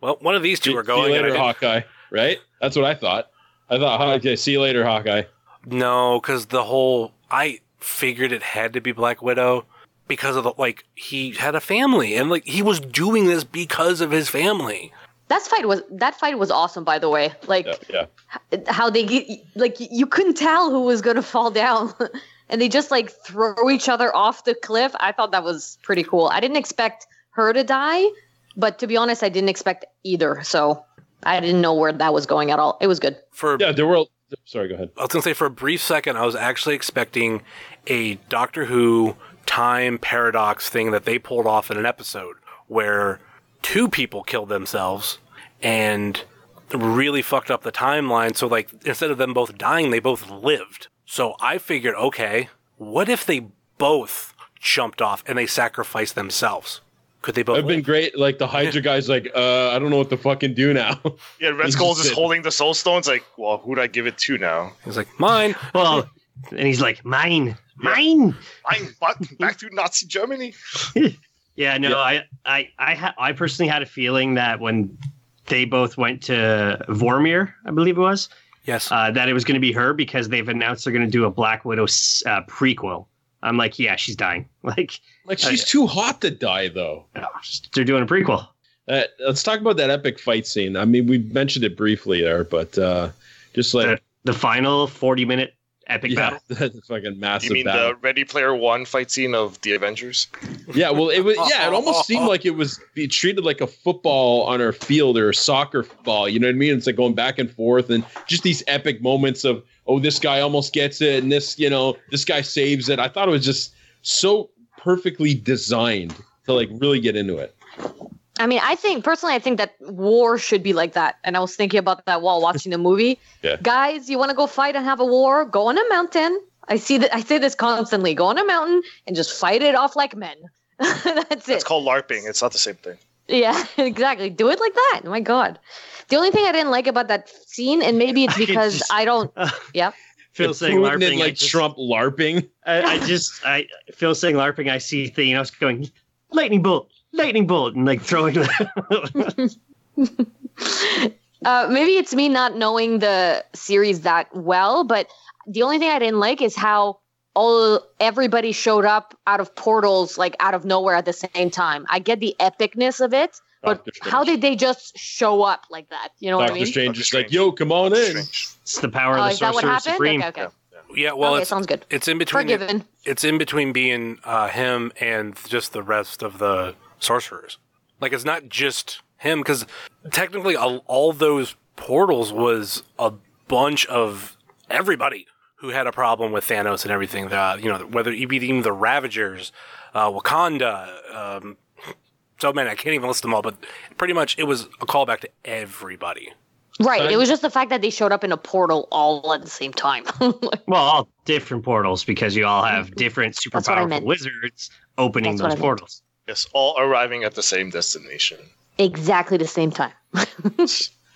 well, one of these two are going. See going. you and later, didn't- Hawkeye. Right? That's what I thought. I thought, okay, see you later, Hawkeye. No, because the whole I figured it had to be Black Widow because of the like he had a family and like he was doing this because of his family. That fight was that fight was awesome, by the way. Like Yeah. how they get like you couldn't tell who was gonna fall down, *laughs* and they just like throw each other off the cliff. I thought that was pretty cool. I didn't expect her to die, but to be honest, I didn't expect either. So I didn't know where that was going at all. It was good. For yeah, there were. Sorry, go ahead. I was gonna say for a brief second, I was actually expecting a Doctor Who time paradox thing that they pulled off in an episode where two people killed themselves and really fucked up the timeline. So like instead of them both dying, they both lived. So I figured, okay, what if they both jumped off and they sacrificed themselves? Could they both? I've been great. Like the Hydra *laughs* guy's like, uh, I don't know what to fucking do now. Yeah, *laughs* Red Skull's just just holding the Soul Stones. Like, well, who'd I give it to now? He's like, mine. *laughs* Well, and he's like, mine, mine. I'm back, back to Nazi Germany. Yeah, no, I, I, I, ha- I personally had a feeling that when they both went to Vormir, I believe it was, Yes. uh, that it was going to be her because they've announced they're going to do a Black Widow s- uh, prequel. I'm like, yeah, she's dying. *laughs* Like, Like she's too hot to die, though. they're doing a prequel. Uh, let's talk about that epic fight scene. I mean, we mentioned it briefly there, but uh, just like The, the final 40 minute epic yeah, battle. *laughs* that's a fucking massive You mean battle. the Ready Player One fight scene of the Avengers? Yeah, well, it was. Yeah, it almost seemed *laughs* like it was be treated like a football on our field or a soccer ball. You know what I mean? It's like going back and forth, and just these epic moments of, oh, this guy almost gets it, and this, you know, this guy saves it. I thought it was just so perfectly designed to like really get into it. I mean, I think personally, I think that war should be like that. And I was thinking about that while watching the movie. *laughs* Yeah. Guys, you want to go fight and have a war? Go on a mountain. I see that. I say this constantly. Go on a mountain and just fight it off like men. *laughs* That's it. It's called LARPing. It's not the same thing. Yeah, *laughs* exactly. Do it like that. Oh my god. The only thing I didn't like about that scene, and maybe it's *laughs* I because just- I don't. Yeah. Phil It's saying Putin LARPing. and like just- Trump LARPing. I, I *laughs* just, I Phil saying LARPing. I see Thanos going lightning bolt, lightning bolt, and like throwing. *laughs* Uh, maybe it's me not knowing the series that well, but the only thing I didn't like is how all everybody showed up out of portals, like out of nowhere at the same time. I get the epicness of it, but how did they just show up like that? You know what I Doctor mean? Strange Doctor is like, yo, come on in. it's the power Oh, of the is sorcerer supreme. Okay, okay. Yeah. Well, okay, it's sounds good. it's in between. Forgiven. it's in between being uh, him and just the rest of the sorcerers. Like it's not just him because technically all, all those portals was a bunch of everybody who had a problem with Thanos and everything. The you know whether you be even the Ravagers, uh, Wakanda. Um, so man, I can't even list them all, but pretty much it was a callback to everybody. Right. Fine. It was just the fact that they showed up in a portal all at the same time. *laughs* Well, all different portals because you all have *laughs* different super That's powerful wizards opening That's those portals. Yes, all arriving at the same destination. exactly the same time. *laughs*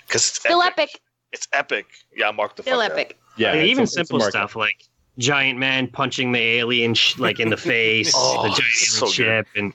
Because it's Still epic. epic. It's epic. Yeah, mark the Still fuck out. Epic. Yeah, Like, it's even a- simple market. stuff like giant man punching the alien sh- like in the face, Oh, the giant so alien ship, and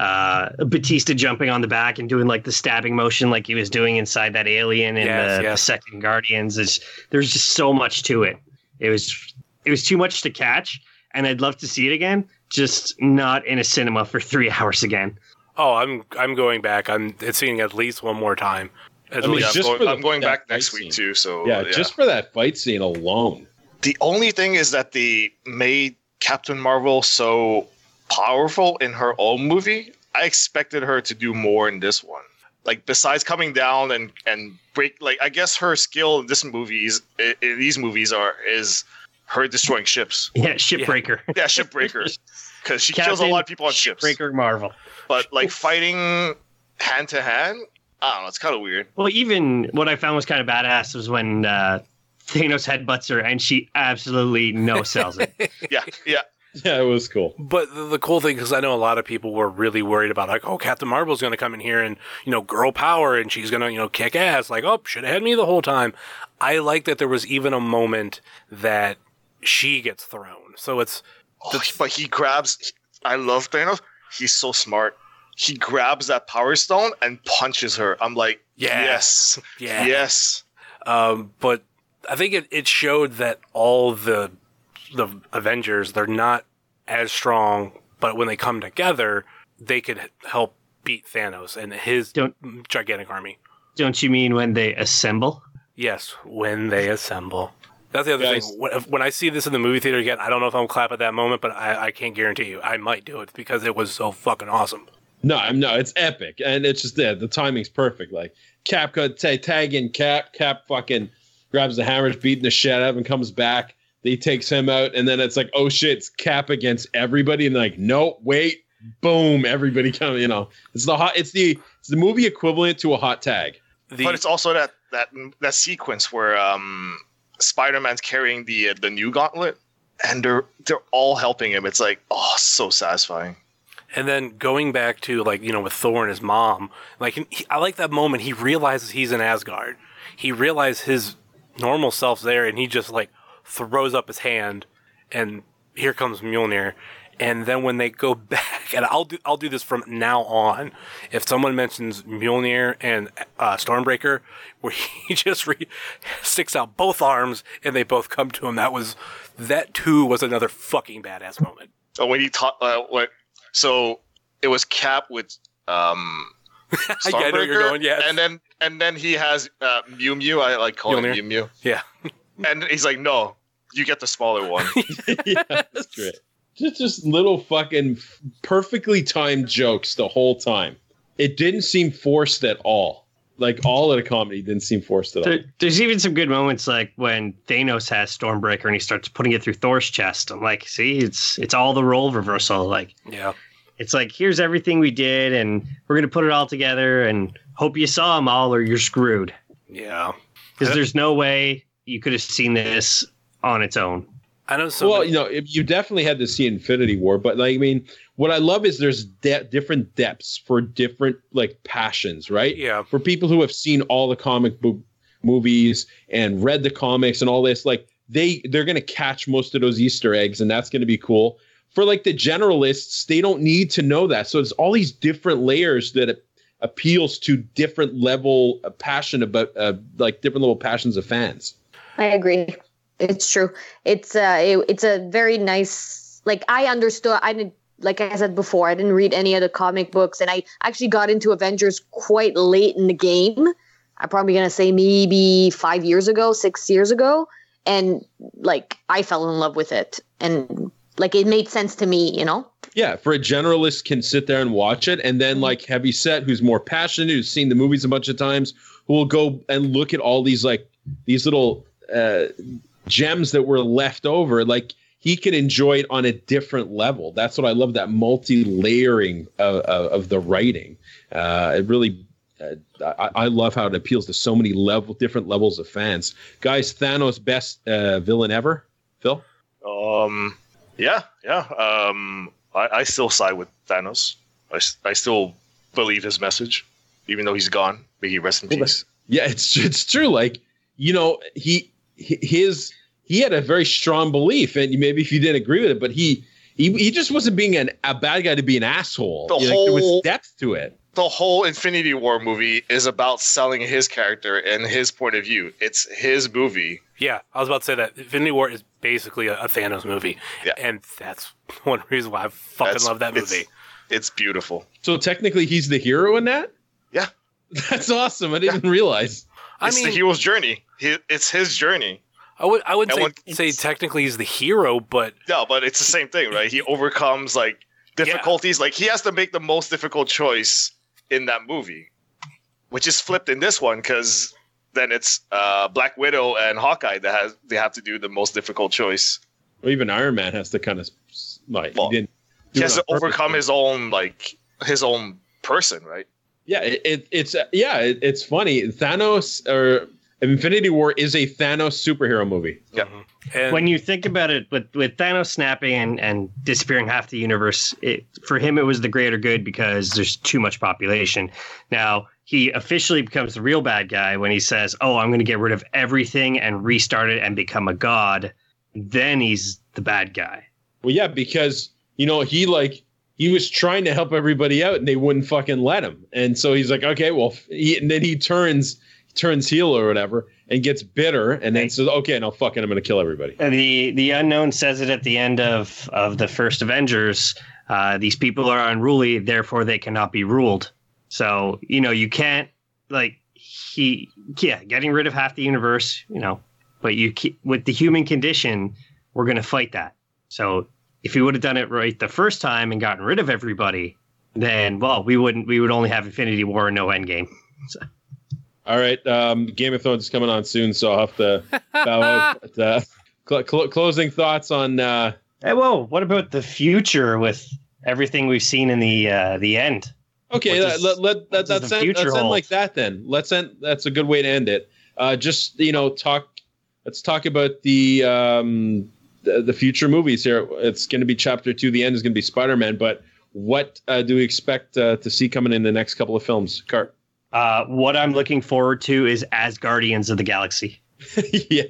uh, Batista jumping on the back and doing like the stabbing motion like he was doing inside that alien in Yes, the, the second Guardians. It's, there's just so much to it. It was it was too much to catch, and I'd love to see it again, just not in a cinema for three *laughs* hours again. Oh, I'm I'm going back. I'm seeing at least one more time. At I mean, least. just I'm going, the- I'm going back fight next week scene. too. So yeah, just for that fight scene alone. the only thing is that they made Captain Marvel so powerful in her own movie. I expected her to do more in this one. Like besides coming down and and break, like I guess her skill in this movies in, in these movies are is her destroying ships. *laughs* Yeah, shipbreaker. Yeah, shipbreaker. *laughs* Because she kills a lot of people on ships. Shipbreaker Marvel. But like fighting hand to hand, I don't know. It's kind of weird. Well, even what I found was kind of badass was when uh, Thanos headbutts her and she absolutely no sells it. *laughs* Yeah, yeah. Yeah, it was cool. But the, the cool thing, because I know a lot of people were really worried about, like, oh, Captain Marvel's going to come in here and, you know, girl power and she's going to, you know, kick ass. Like, oh, should have had me the whole time. I like that there was even a moment that she gets thrown. So it's, Oh, but he grabs. I love Thanos. He's so smart. He grabs that power stone and punches her. I'm like, Yeah. yes, Yeah. yes. um, but I think it, it showed that all the the Avengers they're not as strong, but when they come together, they could help beat Thanos and his Don't- gigantic army. Don't you mean when they assemble? Yes, when they assemble. That's the other Guys. thing. When, when I see this in the movie theater again, I don't know if I'm clap at that moment, but I, I can't guarantee you I might do it because it was so fucking awesome. No, I'm no, it's epic, and it's just there. The timing's perfect. Like Cap cut ta- tag in Cap. Cap fucking grabs the hammer, beating the shit out of him, comes back. He takes him out, and then it's like, oh shit, it's Cap against everybody, and like, no, wait, boom, everybody come. You know, it's the hot. It's the it's the movie equivalent to a hot tag. The, but it's also that that that sequence where um Spider-Man's carrying the uh, the new gauntlet, and they're they're all helping him. It's like, oh, so satisfying. And then going back to like you know with Thor and his mom, like he, I like that moment. He realizes he's in Asgard. He realizes his normal self's there, and he just like throws up his hand, and here comes Mjolnir. And then when they go *laughs* back, and I'll do I'll do this from now on. If someone mentions Mjolnir and uh, Stormbreaker, where *laughs* he just re- sticks out both arms and they both come to him, that was that too was another fucking badass moment. Oh, when he taught uh, what? So it was Cap with um. *laughs* I get where you're Stormbreaker, going, yes. and then and then he has uh, Mew Mew. I like calling Mjolnir. him Mew Mew. Yeah. And he's like, no, you get the smaller one. *laughs* yeah, that's great. Just just little fucking perfectly timed jokes the whole time. It didn't seem forced at all. Like all of the comedy didn't seem forced at all. There, there's even some good moments like when Thanos has Stormbreaker and he starts putting it through Thor's chest. I'm like, see, it's it's all the role reversal. Like Yeah. it's like here's everything we did and we're gonna put it all together and hope you saw them all or you're screwed. Yeah. Because there's no way you could have seen this on its own. I know so. well, you know, if you definitely had to see Infinity War, but like, I mean, what I love is there's de- different depths for different like passions, right? Yeah. For people who have seen all the comic book movies and read the comics and all this, like they they're gonna catch most of those Easter eggs, and that's gonna be cool. For like the generalists, they don't need to know that. So it's all these different layers that it appeals to different level of passion about uh, like different level passions of fans. I agree. It's true. It's uh it, it's a very nice like I understood I didn't like I said before, I didn't read any of the comic books and I actually got into Avengers quite late in the game. I'm probably gonna say maybe five years ago, six years ago. And like I fell in love with it. And like it made sense to me, you know? Yeah, for a generalist can sit there and watch it, and then like heavy set, who's more passionate, who's seen the movies a bunch of times, who will go and look at all these like these little uh, gems that were left over. Like he can enjoy it on a different level. That's what I love. That multi layering of, of, of the writing. Uh, it really. Uh, I, I love how it appeals to so many level, different levels of fans. Guys, Thanos best uh, villain ever. Phil. Um, yeah, yeah. Um, I, I still side with Thanos. I, I still believe his message, even though he's gone. May he rest in peace. Yeah, it's it's true. Like you know, he his he had a very strong belief, and maybe if you didn't agree with it, but he he, he just wasn't being an, a bad guy to be an asshole. The You know, there was whole- depth to it. the whole Infinity War movie is about selling his character and his point of view. It's his movie. Yeah, I was about to say that Infinity War is basically a, a Thanos movie, Yeah. and that's *laughs* one reason why I fucking That's- love that movie. It's beautiful. So technically, he's the hero in that. Yeah. *laughs* That's awesome. I didn't realize. I It's the mean, hero's journey. He, it's his journey. I would I wouldn't say, when- say technically he's the hero, but No, but it's the same thing, right? He overcomes like difficulties. Like he has to make the most difficult choice in that movie, which is flipped in this one because then it's uh, Black Widow and Hawkeye that has they have to do the most difficult choice. Well, even Iron Man has to kind of like Well, he didn't. He has to purpose, overcome but- his own like his own person, right? Yeah, it, it, it's yeah, it, it's funny. Thanos or Infinity War is a Thanos superhero movie. Yeah. Mm-hmm. and when you think about it, with with Thanos snapping and, and disappearing half the universe, it, for him it was the greater good because there's too much population. Now he officially becomes the real bad guy when he says, "Oh, I'm going to get rid of everything and restart it and become a god." Then he's the bad guy. Well, yeah, because you know he like he was trying to help everybody out and they wouldn't fucking let him, and so he's like, okay, well, he, and then he turns turns heel or whatever and gets bitter, and then says, okay, no, fucking, I'm gonna kill everybody. The the unknown says it at the end of of the first Avengers. Uh, these people are unruly, therefore they cannot be ruled. So you know you can't like he yeah getting rid of half the universe. You know, but you with the human condition, we're gonna fight that. So if he would have done it right the first time and gotten rid of everybody, then well we wouldn't we would only have Infinity War and no Endgame. *laughs* So. All right, um, Game of Thrones is coming on soon, so I'll have to *laughs* bow out. But, uh, cl- cl- closing thoughts on uh, Hey, whoa! What about the future with everything we've seen in the uh, the end? Okay, What let, does- let, let, what that, does that's the end, future let's end like that then. Let's end. That's a good way to end it. Uh, just you know, talk. Let's talk about the um, the, the future movies here. It's going to be chapter two. The end is going to be Spider Man. But what uh, do we expect uh, to see coming in the next couple of films? Karp. Uh, what I'm looking forward to is as Guardians of the Galaxy. *laughs* yeah.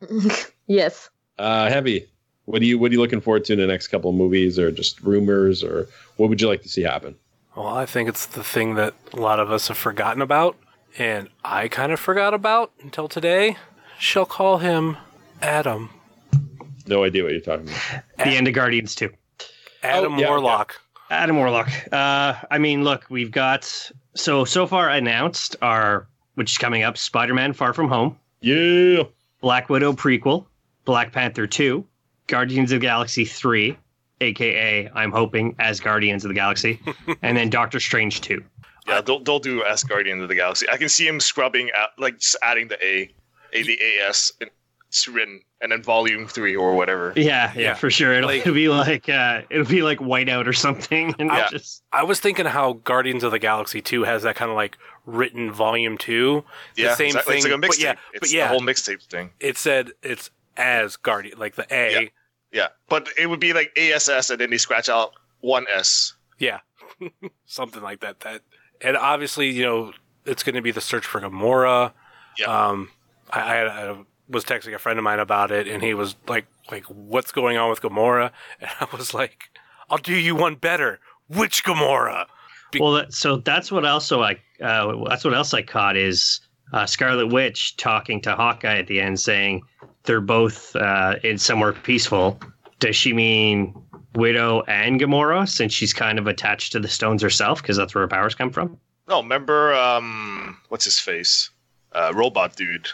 *laughs* yes. Uh, heavy. What do you What are you looking forward to in the next couple of movies, or just rumors, or what would you like to see happen? Well, I think it's the thing that a lot of us have forgotten about, and I kind of forgot about until today. She'll call him Adam. No idea what you're talking about. The end of Guardians 2. Adam Oh, yeah, Warlock. Adam Warlock. Uh, I mean, look, we've got so so far announced our which is coming up: Spider-Man: Far From Home, Yeah. Black Widow prequel, Black Panther 2, Guardians of the Galaxy 3, aka I'm hoping as Guardians of the Galaxy, *laughs* and then Doctor Strange 2. Yeah, they'll they'll do as Guardian of the Galaxy. I can see him scrubbing out like just adding the A, A the AS and it's written and then volume three or whatever. Yeah, yeah, Yeah. for sure. It'll, Like- it'll *laughs* be like uh, it'll be like Whiteout or something, *laughs* and Yeah. just I was thinking how Guardians of the Galaxy 2 has that kind of like written volume 2. The Yeah, same exactly. thing. It's like a but mixtape. yeah, it's but yeah, the whole mixtape thing. it said it's as Guardian, like the A. Yeah, but it would be like ASS and then they scratch out one S. Yeah. *laughs* Something like that. That and obviously, you know, it's going to be the search for Gamora. Yeah. Um, I, I, I was texting a friend of mine about it, and he was like, "Like, what's going on with Gamora?" *laughs* And I was like, "I'll do you one better. Which Gamora?" Be- well, that, so that's what also I uh, that's what else I caught is uh, Scarlet Witch talking to Hawkeye at the end, saying they're both uh, in somewhere peaceful. Does she mean Widow and Gamora, since she's kind of attached to the stones herself, because that's where her powers come from? No, remember um, what's his face? Uh, robot dude.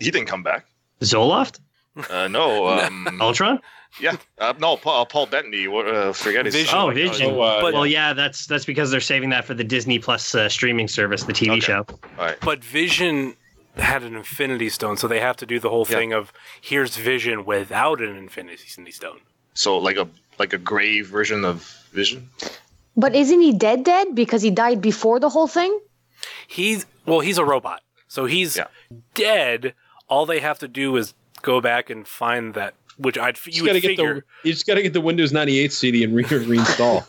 He didn't come back. Zoloft, Uh, no, um, *laughs* Ultron. yeah, uh, no, Paul, Paul Bettany. Uh, forget his. Vision. Oh, Vision. Oh, uh, But- well, yeah, that's that's because they're saving that for the Disney Plus uh, streaming service, the TV Okay. show. All right. But Vision had an Infinity Stone, so they have to do the whole Yeah. thing of here's Vision without an Infinity Stone. So like a like a grave version of Vision. But isn't he dead dead because he died before the whole thing? He's well, he's a robot, so he's Yeah. dead. All they have to do is go back and find that which I'd you, You would gotta get figure. the you just gotta get the Windows 98 CD and re- *laughs* reinstall.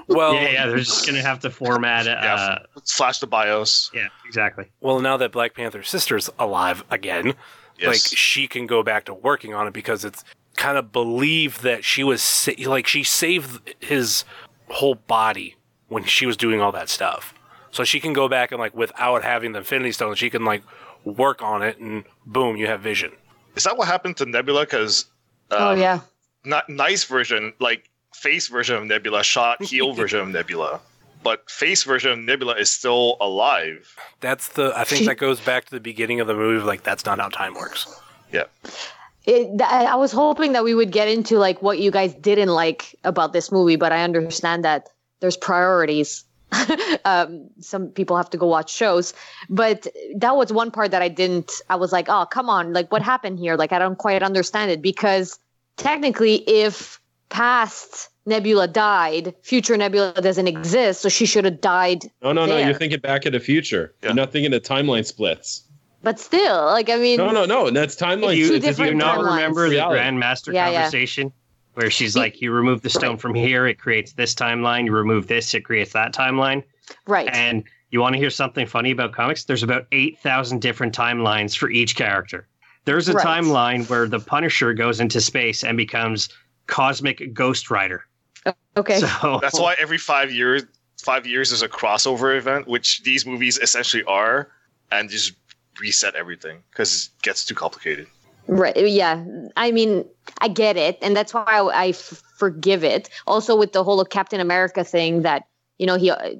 *laughs* well, yeah, yeah, they're just gonna have to format. Uh, Flash the BIOS. Yeah, exactly. Well, now that Black Panther's sister's alive again, Yes. like she can go back to working on it because it's kind of believed that she was sa- like she saved his whole body when she was doing all that stuff. So she can go back and like without having the Infinity Stone, she can like work on it and boom, you have Vision. Is that what happened to Nebula? Because oh um, yeah. not nice version, like face version of Nebula shot *laughs* heel version of Nebula, but face version of Nebula is still alive. That's the I think that goes back to the beginning of the movie. Like that's not how time works. Yeah. It, I was hoping that we would get into like what you guys didn't like about this movie, but I understand that there's priorities. *laughs* um, some people have to go watch shows, but that was one part that I didn't. I was like, oh, come on, like what happened here? Like I don't quite understand it because technically, if past Nebula died, future Nebula doesn't exist, so she should have died. No, no, no. You're thinking back in the future. You're not thinking of timeline splits. But still, like I mean, No, no, no. That's timeline. You, two splits. do you different not timelines. remember the Reality. Grandmaster Yeah, yeah. conversation where she's like, "You remove the stone from here, it creates this timeline. You remove this, it creates that timeline." right? And you want to hear something funny about comics? There's about eight thousand different timelines for each character. There's a Right. timeline where the Punisher goes into space and becomes Cosmic Ghost Rider. okay. So *laughs* That's why every five years, five years is a crossover event, which these movies essentially are, and just reset everything because it gets too complicated. Right. Yeah. I mean, I get it. And that's why I, I f- forgive it. Also, with the whole Captain America thing that, you know, he uh,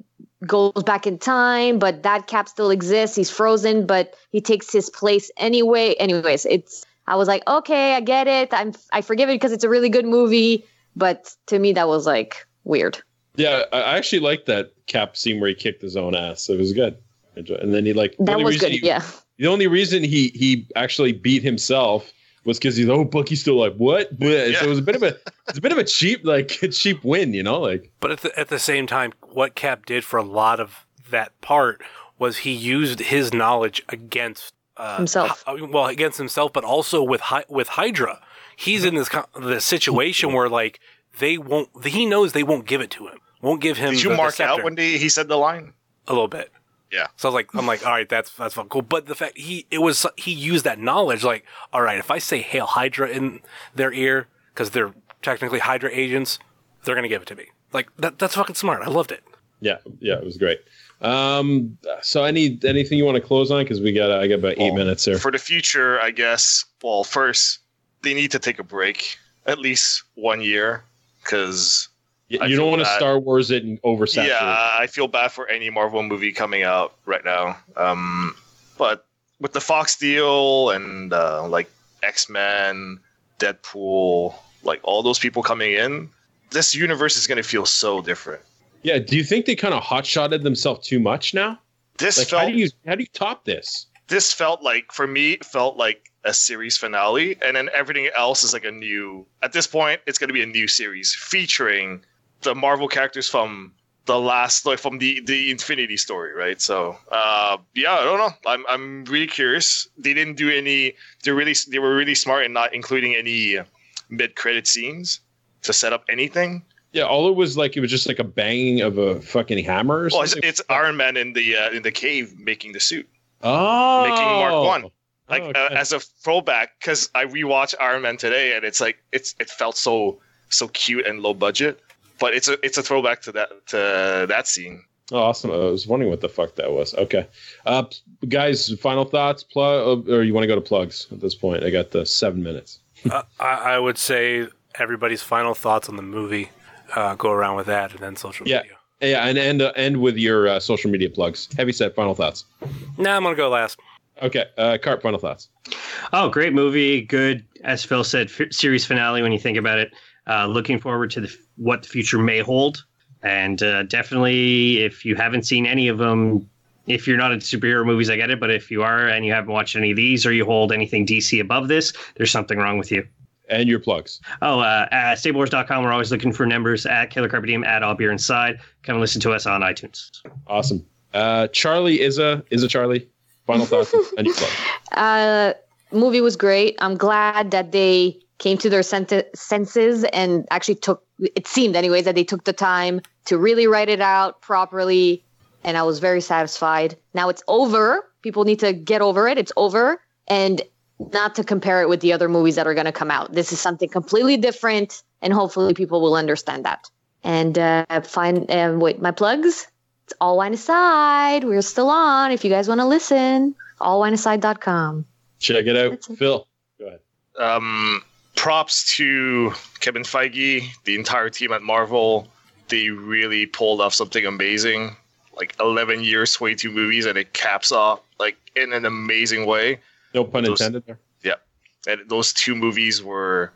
goes back in time, but that cap still exists. He's frozen, but he takes his place anyway. Anyways, it's, I was like, okay, I get it. I'm, I forgive it because it's a really good movie. But to me, that was like weird. Yeah, I actually liked that Cap scene where he kicked his own ass. It was good. And then he like That was good. he- yeah. The only reason he he actually beat himself was because he's oh Bucky's still like what? Bleh. So it was a bit of a it's a bit of a cheap like a *laughs* cheap win, you know, like But at the, at the same time, what Cap did for a lot of that part was he used his knowledge against uh, Himself. Well, against himself, but also with Hy- with Hydra. He's in this co- this situation where like they won't. He knows they won't give it to him. Won't give him. Did you the- the mark out when they, he said the line? a little bit? Yeah. So I was like, I'm like, all right, that's that's fun, cool. But the fact he it was he used that knowledge, like, all right, if I say "Hail Hydra" in their ear because they're technically Hydra agents, they're gonna give it to me. Like that that's fucking smart. I loved it. yeah, yeah, it was great. Um, so any anything you want to close on because we got I got about eight Well, minutes here. For the future, I guess. Well, first they need to take a break, at least one year, because You, you don't want to. Star Wars it and oversaturate. yeah, I feel bad for any Marvel movie coming out right now. Um, but with the Fox deal and uh, like X Men, Deadpool, like all those people coming in, this universe is going to feel so different. Yeah, do you think they kind of hot shotted themselves too much now? This Like, felt how do you how do you top this? this felt like for me it felt like a series finale and then everything else is like a new at this point it's going to be a new series featuring the marvel characters from the last like from the the infinity story right? So uh yeah i don't know. I'm i'm really curious. They didn't do any they really they were really smart in not including any mid-credit scenes to set up anything. Yeah, all it was like it was just like a banging of a fucking hammer or well it's, it's iron man in the uh, in the cave making the suit. Oh, making Mark One. like Oh, uh, as a throwback because I rewatched Iron Man today and it's like it's it felt so so cute and low budget, but it's a it's a throwback to that to that scene. Oh, awesome! I was wondering what the fuck that was. Okay, uh, guys, final thoughts, plug, or you want to go to plugs at this point? I got the seven minutes. uh, I, I would say everybody's final thoughts on the movie. Uh, go around with that, and then social Yeah, media. yeah, and end uh, end with your uh, social media plugs. Heavy set. Final thoughts. Nah, I'm gonna go last. Okay, uh, Karp. Final thoughts. Oh, great movie. Good, as Phil said, f- series finale when you think about it. Uh, looking forward to the, what the future may hold. And uh, definitely, if you haven't seen any of them, if you're not into superhero movies, I get it. But if you are and you haven't watched any of these or you hold anything DC above this, there's something wrong with you. And your plugs. Oh, uh, at StableWars.com, we're always looking for numbers at Killer Carpe Diem, at All Beer Inside. Come and listen to us on iTunes. Awesome. Uh, Charlie is a is a Charlie. Final thoughts and your plug. *laughs* Uh, movie was great. I'm glad that they came to their sent- senses and actually took it seemed anyways that they took the time to really write it out properly and I was very satisfied. Now it's over. People need to get over it. It's over and not to compare it with the other movies that are going to come out. This is something completely different and hopefully people will understand that. And uh find um wait, my plugs. It's all wine aside. We're still on if you guys want to listen. allwineaside.com. Check it out. Phil, go ahead. um, props to Kevin Feige, the entire team at Marvel. They really pulled off something amazing. Like 11 years, 22 movies, and it caps off like in an amazing way. No pun Those- intended there. Yeah, and those two movies were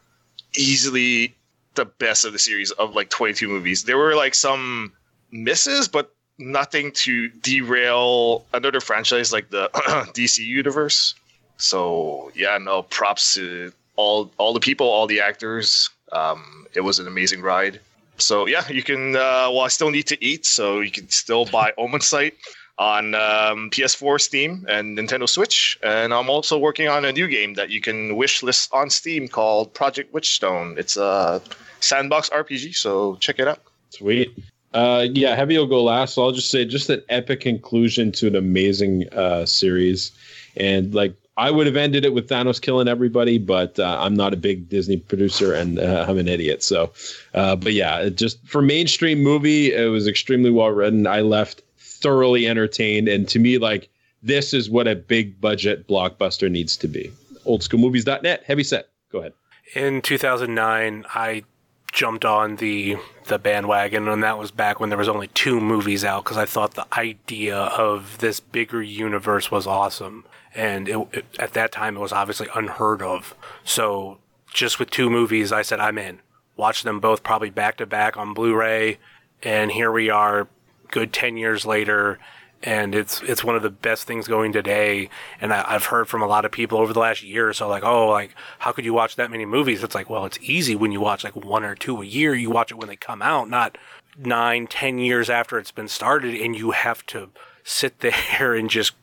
easily the best of the series of like 22 movies. There were like some misses, but nothing to derail another franchise like the *clears throat* DC universe. So yeah, no props to all all the people, all the actors. Um, it was an amazing ride. So yeah, you can. Uh, well, I still need to eat, so you can still buy Omensight on um, PS4, Steam, and Nintendo Switch. And I'm also working on a new game that you can wish list on Steam called Project Witchstone. It's a sandbox RPG, so check it out. Sweet. Uh, yeah, Heavy will go last. So I'll just say just an epic conclusion to an amazing uh, series. And like, I would have ended it with Thanos killing everybody, but uh, I'm not a big Disney producer and uh, I'm an idiot. So, uh, but yeah, just for mainstream movie, it was extremely well written. I left thoroughly entertained. And to me, like, this is what a big budget blockbuster needs to be. Oldschoolmovies.net, heavy set. Go ahead. In 2009, I jumped on the the bandwagon, and that was back when there was only two movies out because I thought the idea of this bigger universe was awesome, and it, it, at that time it was obviously unheard of. So just with two movies, I said I'm in. Watched them both probably back to back on Blu-ray, and here we are, good ten years later, and it's it's one of the best things going today. And I, I've heard from a lot of people over the last year or so, like, oh, like how could you watch that many movies? It's like, well, it's easy when you watch like one or two a year. You watch it when they come out, not nine, ten years after it's been started, and you have to sit *laughs* there and just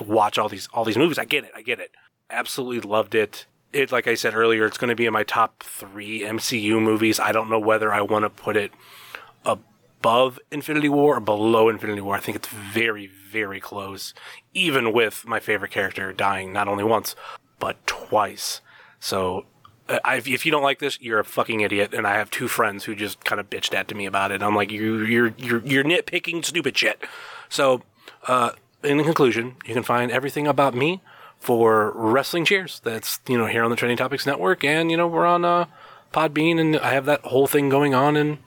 watch all these all these movies. I get it, I get it. Absolutely loved it. It, like I said earlier, it's going to be in my top three MCU movies. I don't know whether I want to put it above Infinity War or below Infinity War. I think it's very, very close, even with my favorite character dying not only once, but twice. So, uh, I, if you don't like this, you're a fucking idiot. And I have two friends who just kind of bitched at to me about it. I'm like, you, you're, you're, you're nitpicking stupid shit. So, uh, in conclusion, you can find everything about me for Wrestling Cheers. That's, you know, here on the Trending Topics Network. And, you know, we're on, uh, Podbean and I have that whole thing going on. And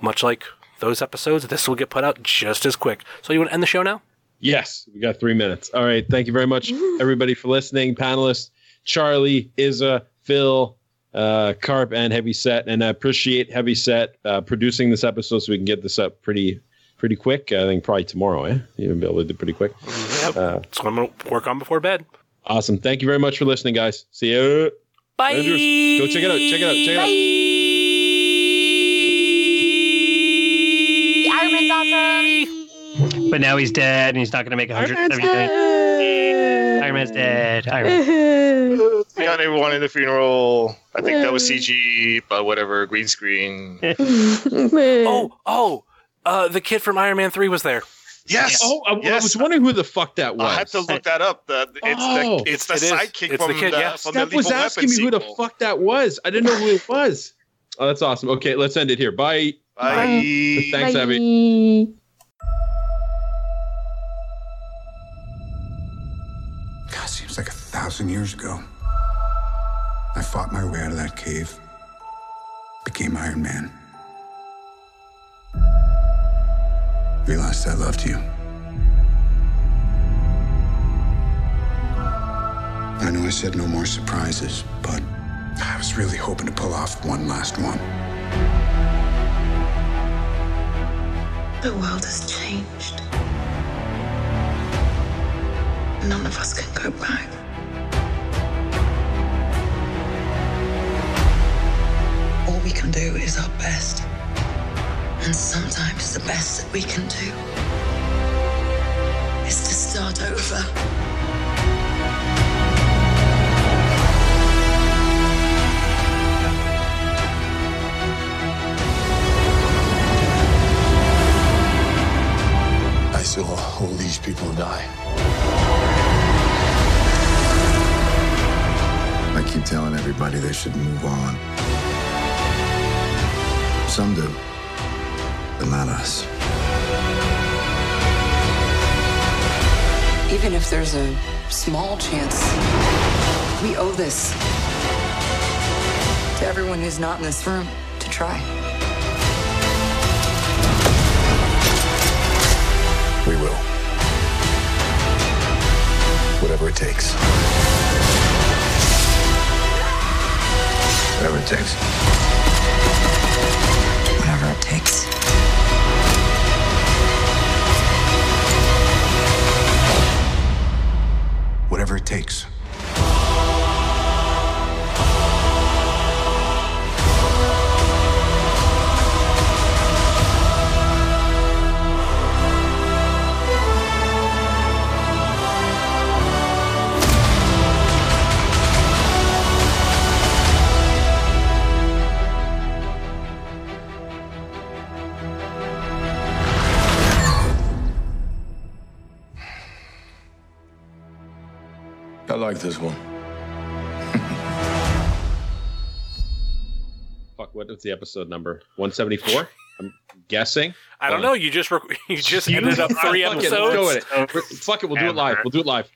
much like those episodes, this will get put out just as quick. So you want to end the show now? Yes, we got three minutes. All right. Thank you very much, *laughs* everybody, for listening. Panelists Charlie, Izza, Phil, uh, Karp, and Heavy Set. And I appreciate Heavy Set uh, producing this episode so we can get this up pretty pretty quick. I think probably tomorrow, eh? You'll be able to do pretty quick. Yep. Uh, That's what I'm going to work on before bed. awesome. Thank you very much for listening, guys. See you. Bye. Andrews, go check it out. Check it out. Check it out. Iron Man's awesome. But now he's dead, and he's not going to make a hundred. Iron Man's dead. Iron Man. *laughs* We got everyone in the funeral. I think that was CG, but whatever, green screen. *laughs* Oh, oh, uh, the kid from Iron Man 3 was there. Yes. Oh, I, I was wondering who the fuck that was. I had to look that up. The, it's Oh. the, it's the It is. sidekick It's the from kid, the, yes. from the Steph was Lethal asking me who the fuck that was. I didn't know who it was. Oh, that's awesome. Okay, let's end it here. Bye. Bye. Thanks, Abby. God, seems like a thousand years ago. I fought my way out of that cave, became Iron Man. Realized I loved you. I know I said no more surprises, but I was really hoping to pull off one last one. The world has changed. None of us can go back. All we can do is our best. And sometimes the best that we can do is to start over. I saw all these people die. I keep telling everybody they should move on. Some do but not us. Even if there's a small chance, we owe this to everyone who's not in this room to try. We will. Whatever it takes. Whatever it takes. Whatever it takes. Whatever it takes. Like this one. *laughs* Fuck, what is the episode number? 174? I'm guessing. I don't know. You just rec- *laughs* you just ended up *laughs* three Fuck it, episodes. let's go with it. Fuck it, we'll do it live. We'll do it live.